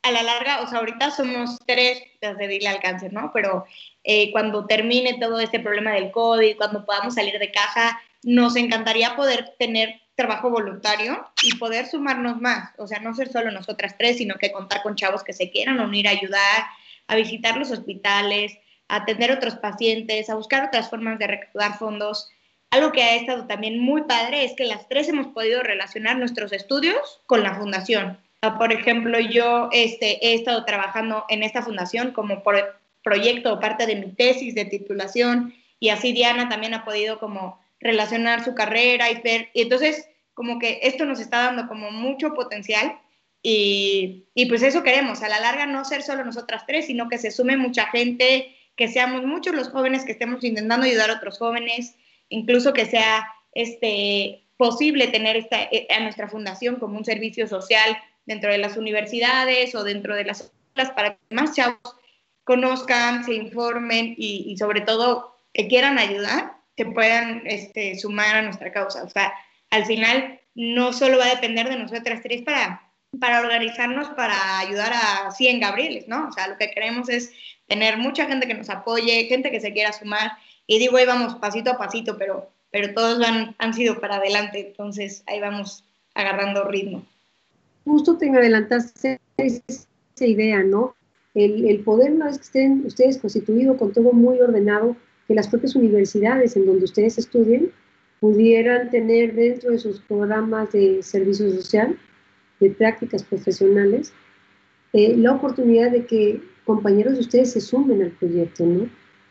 a la larga, o sea, ahorita somos tres desde Dile al Cáncer, ¿no? Pero eh, cuando termine todo este problema del COVID, cuando podamos salir de caja, nos encantaría poder tener trabajo voluntario y poder sumarnos más, o sea, no ser solo nosotras tres, sino que contar con chavos que se quieran unir a ayudar, a visitar los hospitales, a atender otros pacientes, a buscar otras formas de recaudar fondos. Algo que ha estado también muy padre es que las tres hemos podido relacionar nuestros estudios con la fundación. Ah, por ejemplo, yo este, he estado trabajando en esta fundación como por proyecto o parte de mi tesis de titulación y así Diana también ha podido como relacionar su carrera y ver, y entonces como que esto nos está dando como mucho potencial y, y, pues eso queremos, a la larga no ser solo nosotras tres, sino que se sume mucha gente, que seamos muchos los jóvenes que estemos intentando ayudar a otros jóvenes, incluso que sea este, posible tener esta, eh, a nuestra fundación como un servicio social dentro de las universidades o dentro de las escuelas para que más chavos conozcan, se informen y, y sobre todo que quieran ayudar, que puedan este, sumar a nuestra causa. O sea, al final no solo va a depender de nosotras tres para para organizarnos para ayudar a 100 Gabrieles, ¿no? O sea, lo que queremos es tener mucha gente que nos apoye, gente que se quiera sumar. Y digo, ahí vamos pasito a pasito, pero, pero todos van, han sido para adelante, entonces ahí vamos agarrando ritmo. Justo te adelantaste esa idea, ¿no? El, el poder, una vez que estén ustedes constituidos con todo muy ordenado, que las propias universidades en donde ustedes estudien pudieran tener dentro de sus programas de servicio social de prácticas profesionales, eh, la oportunidad de que compañeros de ustedes se sumen al proyecto, ¿no?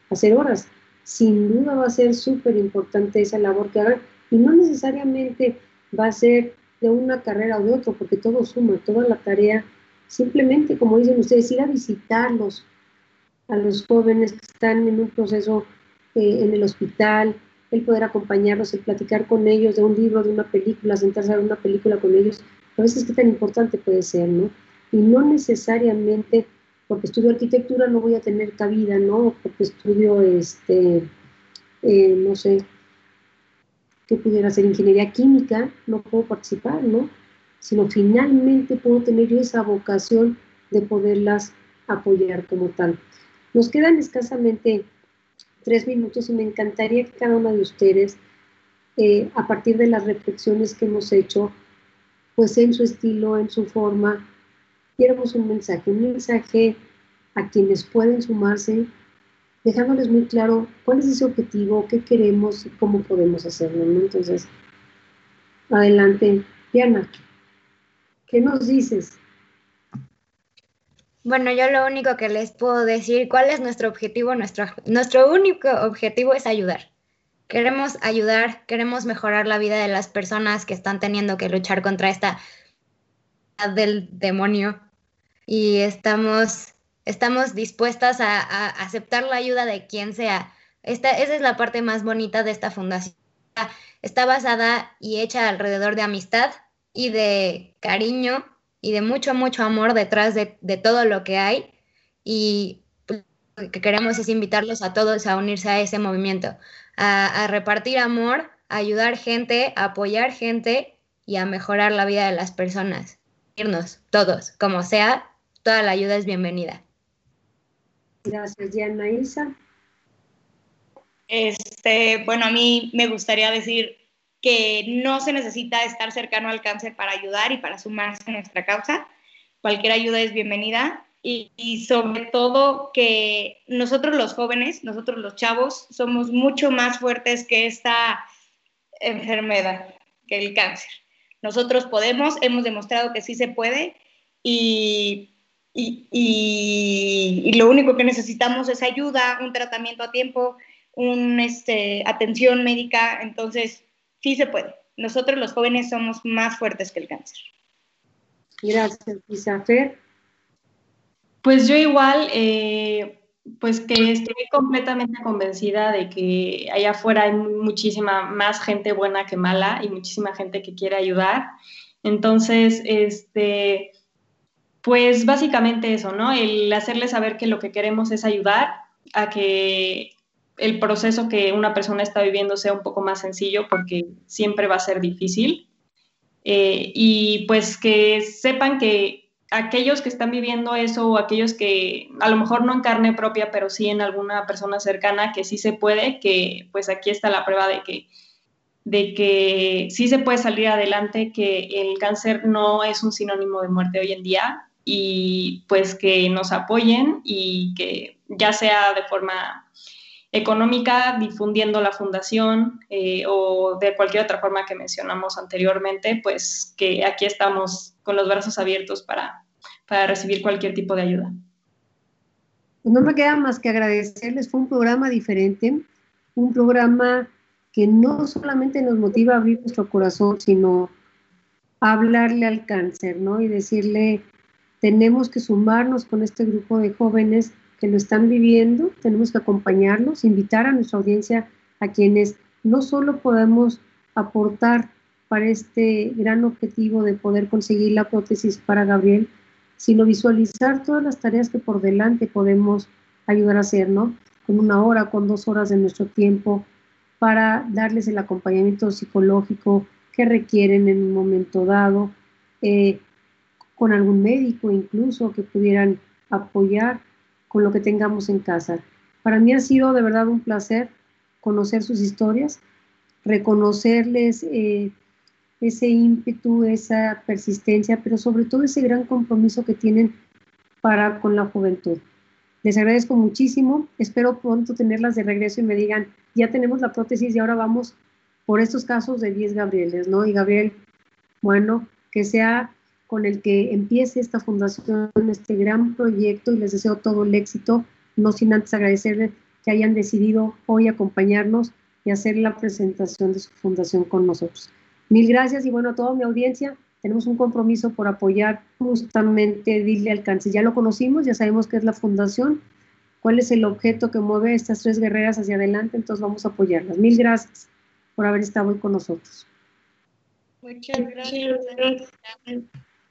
Hacer horas. Sin duda va a ser súper importante esa labor que hagan y no necesariamente va a ser de una carrera o de otra, porque todo suma, toda la tarea, simplemente, como dicen ustedes, ir a visitarlos, a los jóvenes que están en un proceso eh, en el hospital, el poder acompañarlos, el platicar con ellos de un libro, de una película, sentarse a ver una película con ellos, a veces qué tan importante puede ser, ¿no? Y no necesariamente porque estudio arquitectura no voy a tener cabida, ¿no? Porque estudio, este, eh, no sé, qué pudiera ser ingeniería química, no puedo participar, ¿no? sino finalmente puedo tener yo esa vocación de poderlas apoyar como tal. Nos quedan escasamente tres minutos y me encantaría que cada una de ustedes, eh, a partir de las reflexiones que hemos hecho, pues en su estilo, en su forma, diéramos un mensaje, un mensaje a quienes pueden sumarse, dejándoles muy claro cuál es ese objetivo, qué queremos y cómo podemos hacerlo. Entonces, adelante, Diana, ¿qué nos dices? Bueno, yo lo único que les puedo decir, ¿cuál es nuestro objetivo? Nuestro, nuestro único objetivo es ayudar. Queremos ayudar, queremos mejorar la vida de las personas que están teniendo que luchar contra esta del demonio y estamos, estamos dispuestas a, aceptar la ayuda de quien sea. Esta, esa es la parte más bonita de esta fundación. Está basada y hecha alrededor de amistad y de cariño y de mucho, mucho amor detrás de, todo lo que hay. Y lo que queremos es invitarlos a todos a unirse a ese movimiento, a, a repartir amor, a ayudar gente, a apoyar gente y a mejorar la vida de las personas. Irnos, todos, como sea, toda la ayuda es bienvenida. Gracias, Diana Isa. Este, bueno, a mí me gustaría decir que no se necesita estar cercano al cáncer para ayudar y para sumarse a nuestra causa. Cualquier ayuda es bienvenida y, sobre todo que nosotros los jóvenes, nosotros los chavos, somos mucho más fuertes que esta enfermedad, que el cáncer. Nosotros podemos, hemos demostrado que sí se puede y, y, lo único que necesitamos es ayuda, un tratamiento a tiempo, una este, atención médica. Entonces, sí se puede. Nosotros los jóvenes somos más fuertes que el cáncer. Gracias, Isafer. Pues yo igual, eh, pues que estoy completamente convencida de que allá afuera hay muchísima más gente buena que mala y muchísima gente que quiere ayudar. Entonces, este, pues básicamente eso, ¿no? El hacerles saber que lo que queremos es ayudar a que el proceso que una persona está viviendo sea un poco más sencillo porque siempre va a ser difícil. Eh, y pues que sepan que aquellos que están viviendo eso o aquellos que a lo mejor no en carne propia, pero sí en alguna persona cercana, que sí se puede, que pues aquí está la prueba de que, de que sí se puede salir adelante, que el cáncer no es un sinónimo de muerte hoy en día y pues que nos apoyen y que ya sea de forma económica, difundiendo la fundación eh, o de cualquier otra forma que mencionamos anteriormente, pues que aquí estamos con los brazos abiertos para, para recibir cualquier tipo de ayuda. No me queda más que agradecerles, fue un programa diferente, un programa que no solamente nos motiva a abrir nuestro corazón, sino hablarle al cáncer, ¿no? Y decirle, tenemos que sumarnos con este grupo de jóvenes que lo están viviendo, tenemos que acompañarlos, invitar a nuestra audiencia a quienes no solo podemos aportar para este gran objetivo de poder conseguir la prótesis para Gabriel, sino visualizar todas las tareas que por delante podemos ayudar a hacer, ¿no? Con una hora, con dos horas de nuestro tiempo, para darles el acompañamiento psicológico que requieren en un momento dado, eh, con algún médico incluso que pudieran apoyar con lo que tengamos en casa. Para mí ha sido de verdad un placer conocer sus historias, reconocerles eh, ese ímpetu, esa persistencia, pero sobre todo ese gran compromiso que tienen para con la juventud. Les agradezco muchísimo, espero pronto tenerlas de regreso y me digan, ya tenemos la prótesis y ahora vamos por estos casos de 10 Gabrieles, ¿no? Y Gabriel, bueno, que sea con el que empiece esta fundación, este gran proyecto y les deseo todo el éxito, no sin antes agradecerles que hayan decidido hoy acompañarnos y hacer la presentación de su fundación con nosotros. Mil gracias y bueno, a toda mi audiencia, tenemos un compromiso por apoyar justamente Dile Alcance. Ya lo conocimos, ya sabemos qué es la fundación, cuál es el objeto que mueve estas tres guerreras hacia adelante, entonces vamos a apoyarlas. Mil gracias por haber estado hoy con nosotros. Muchas gracias.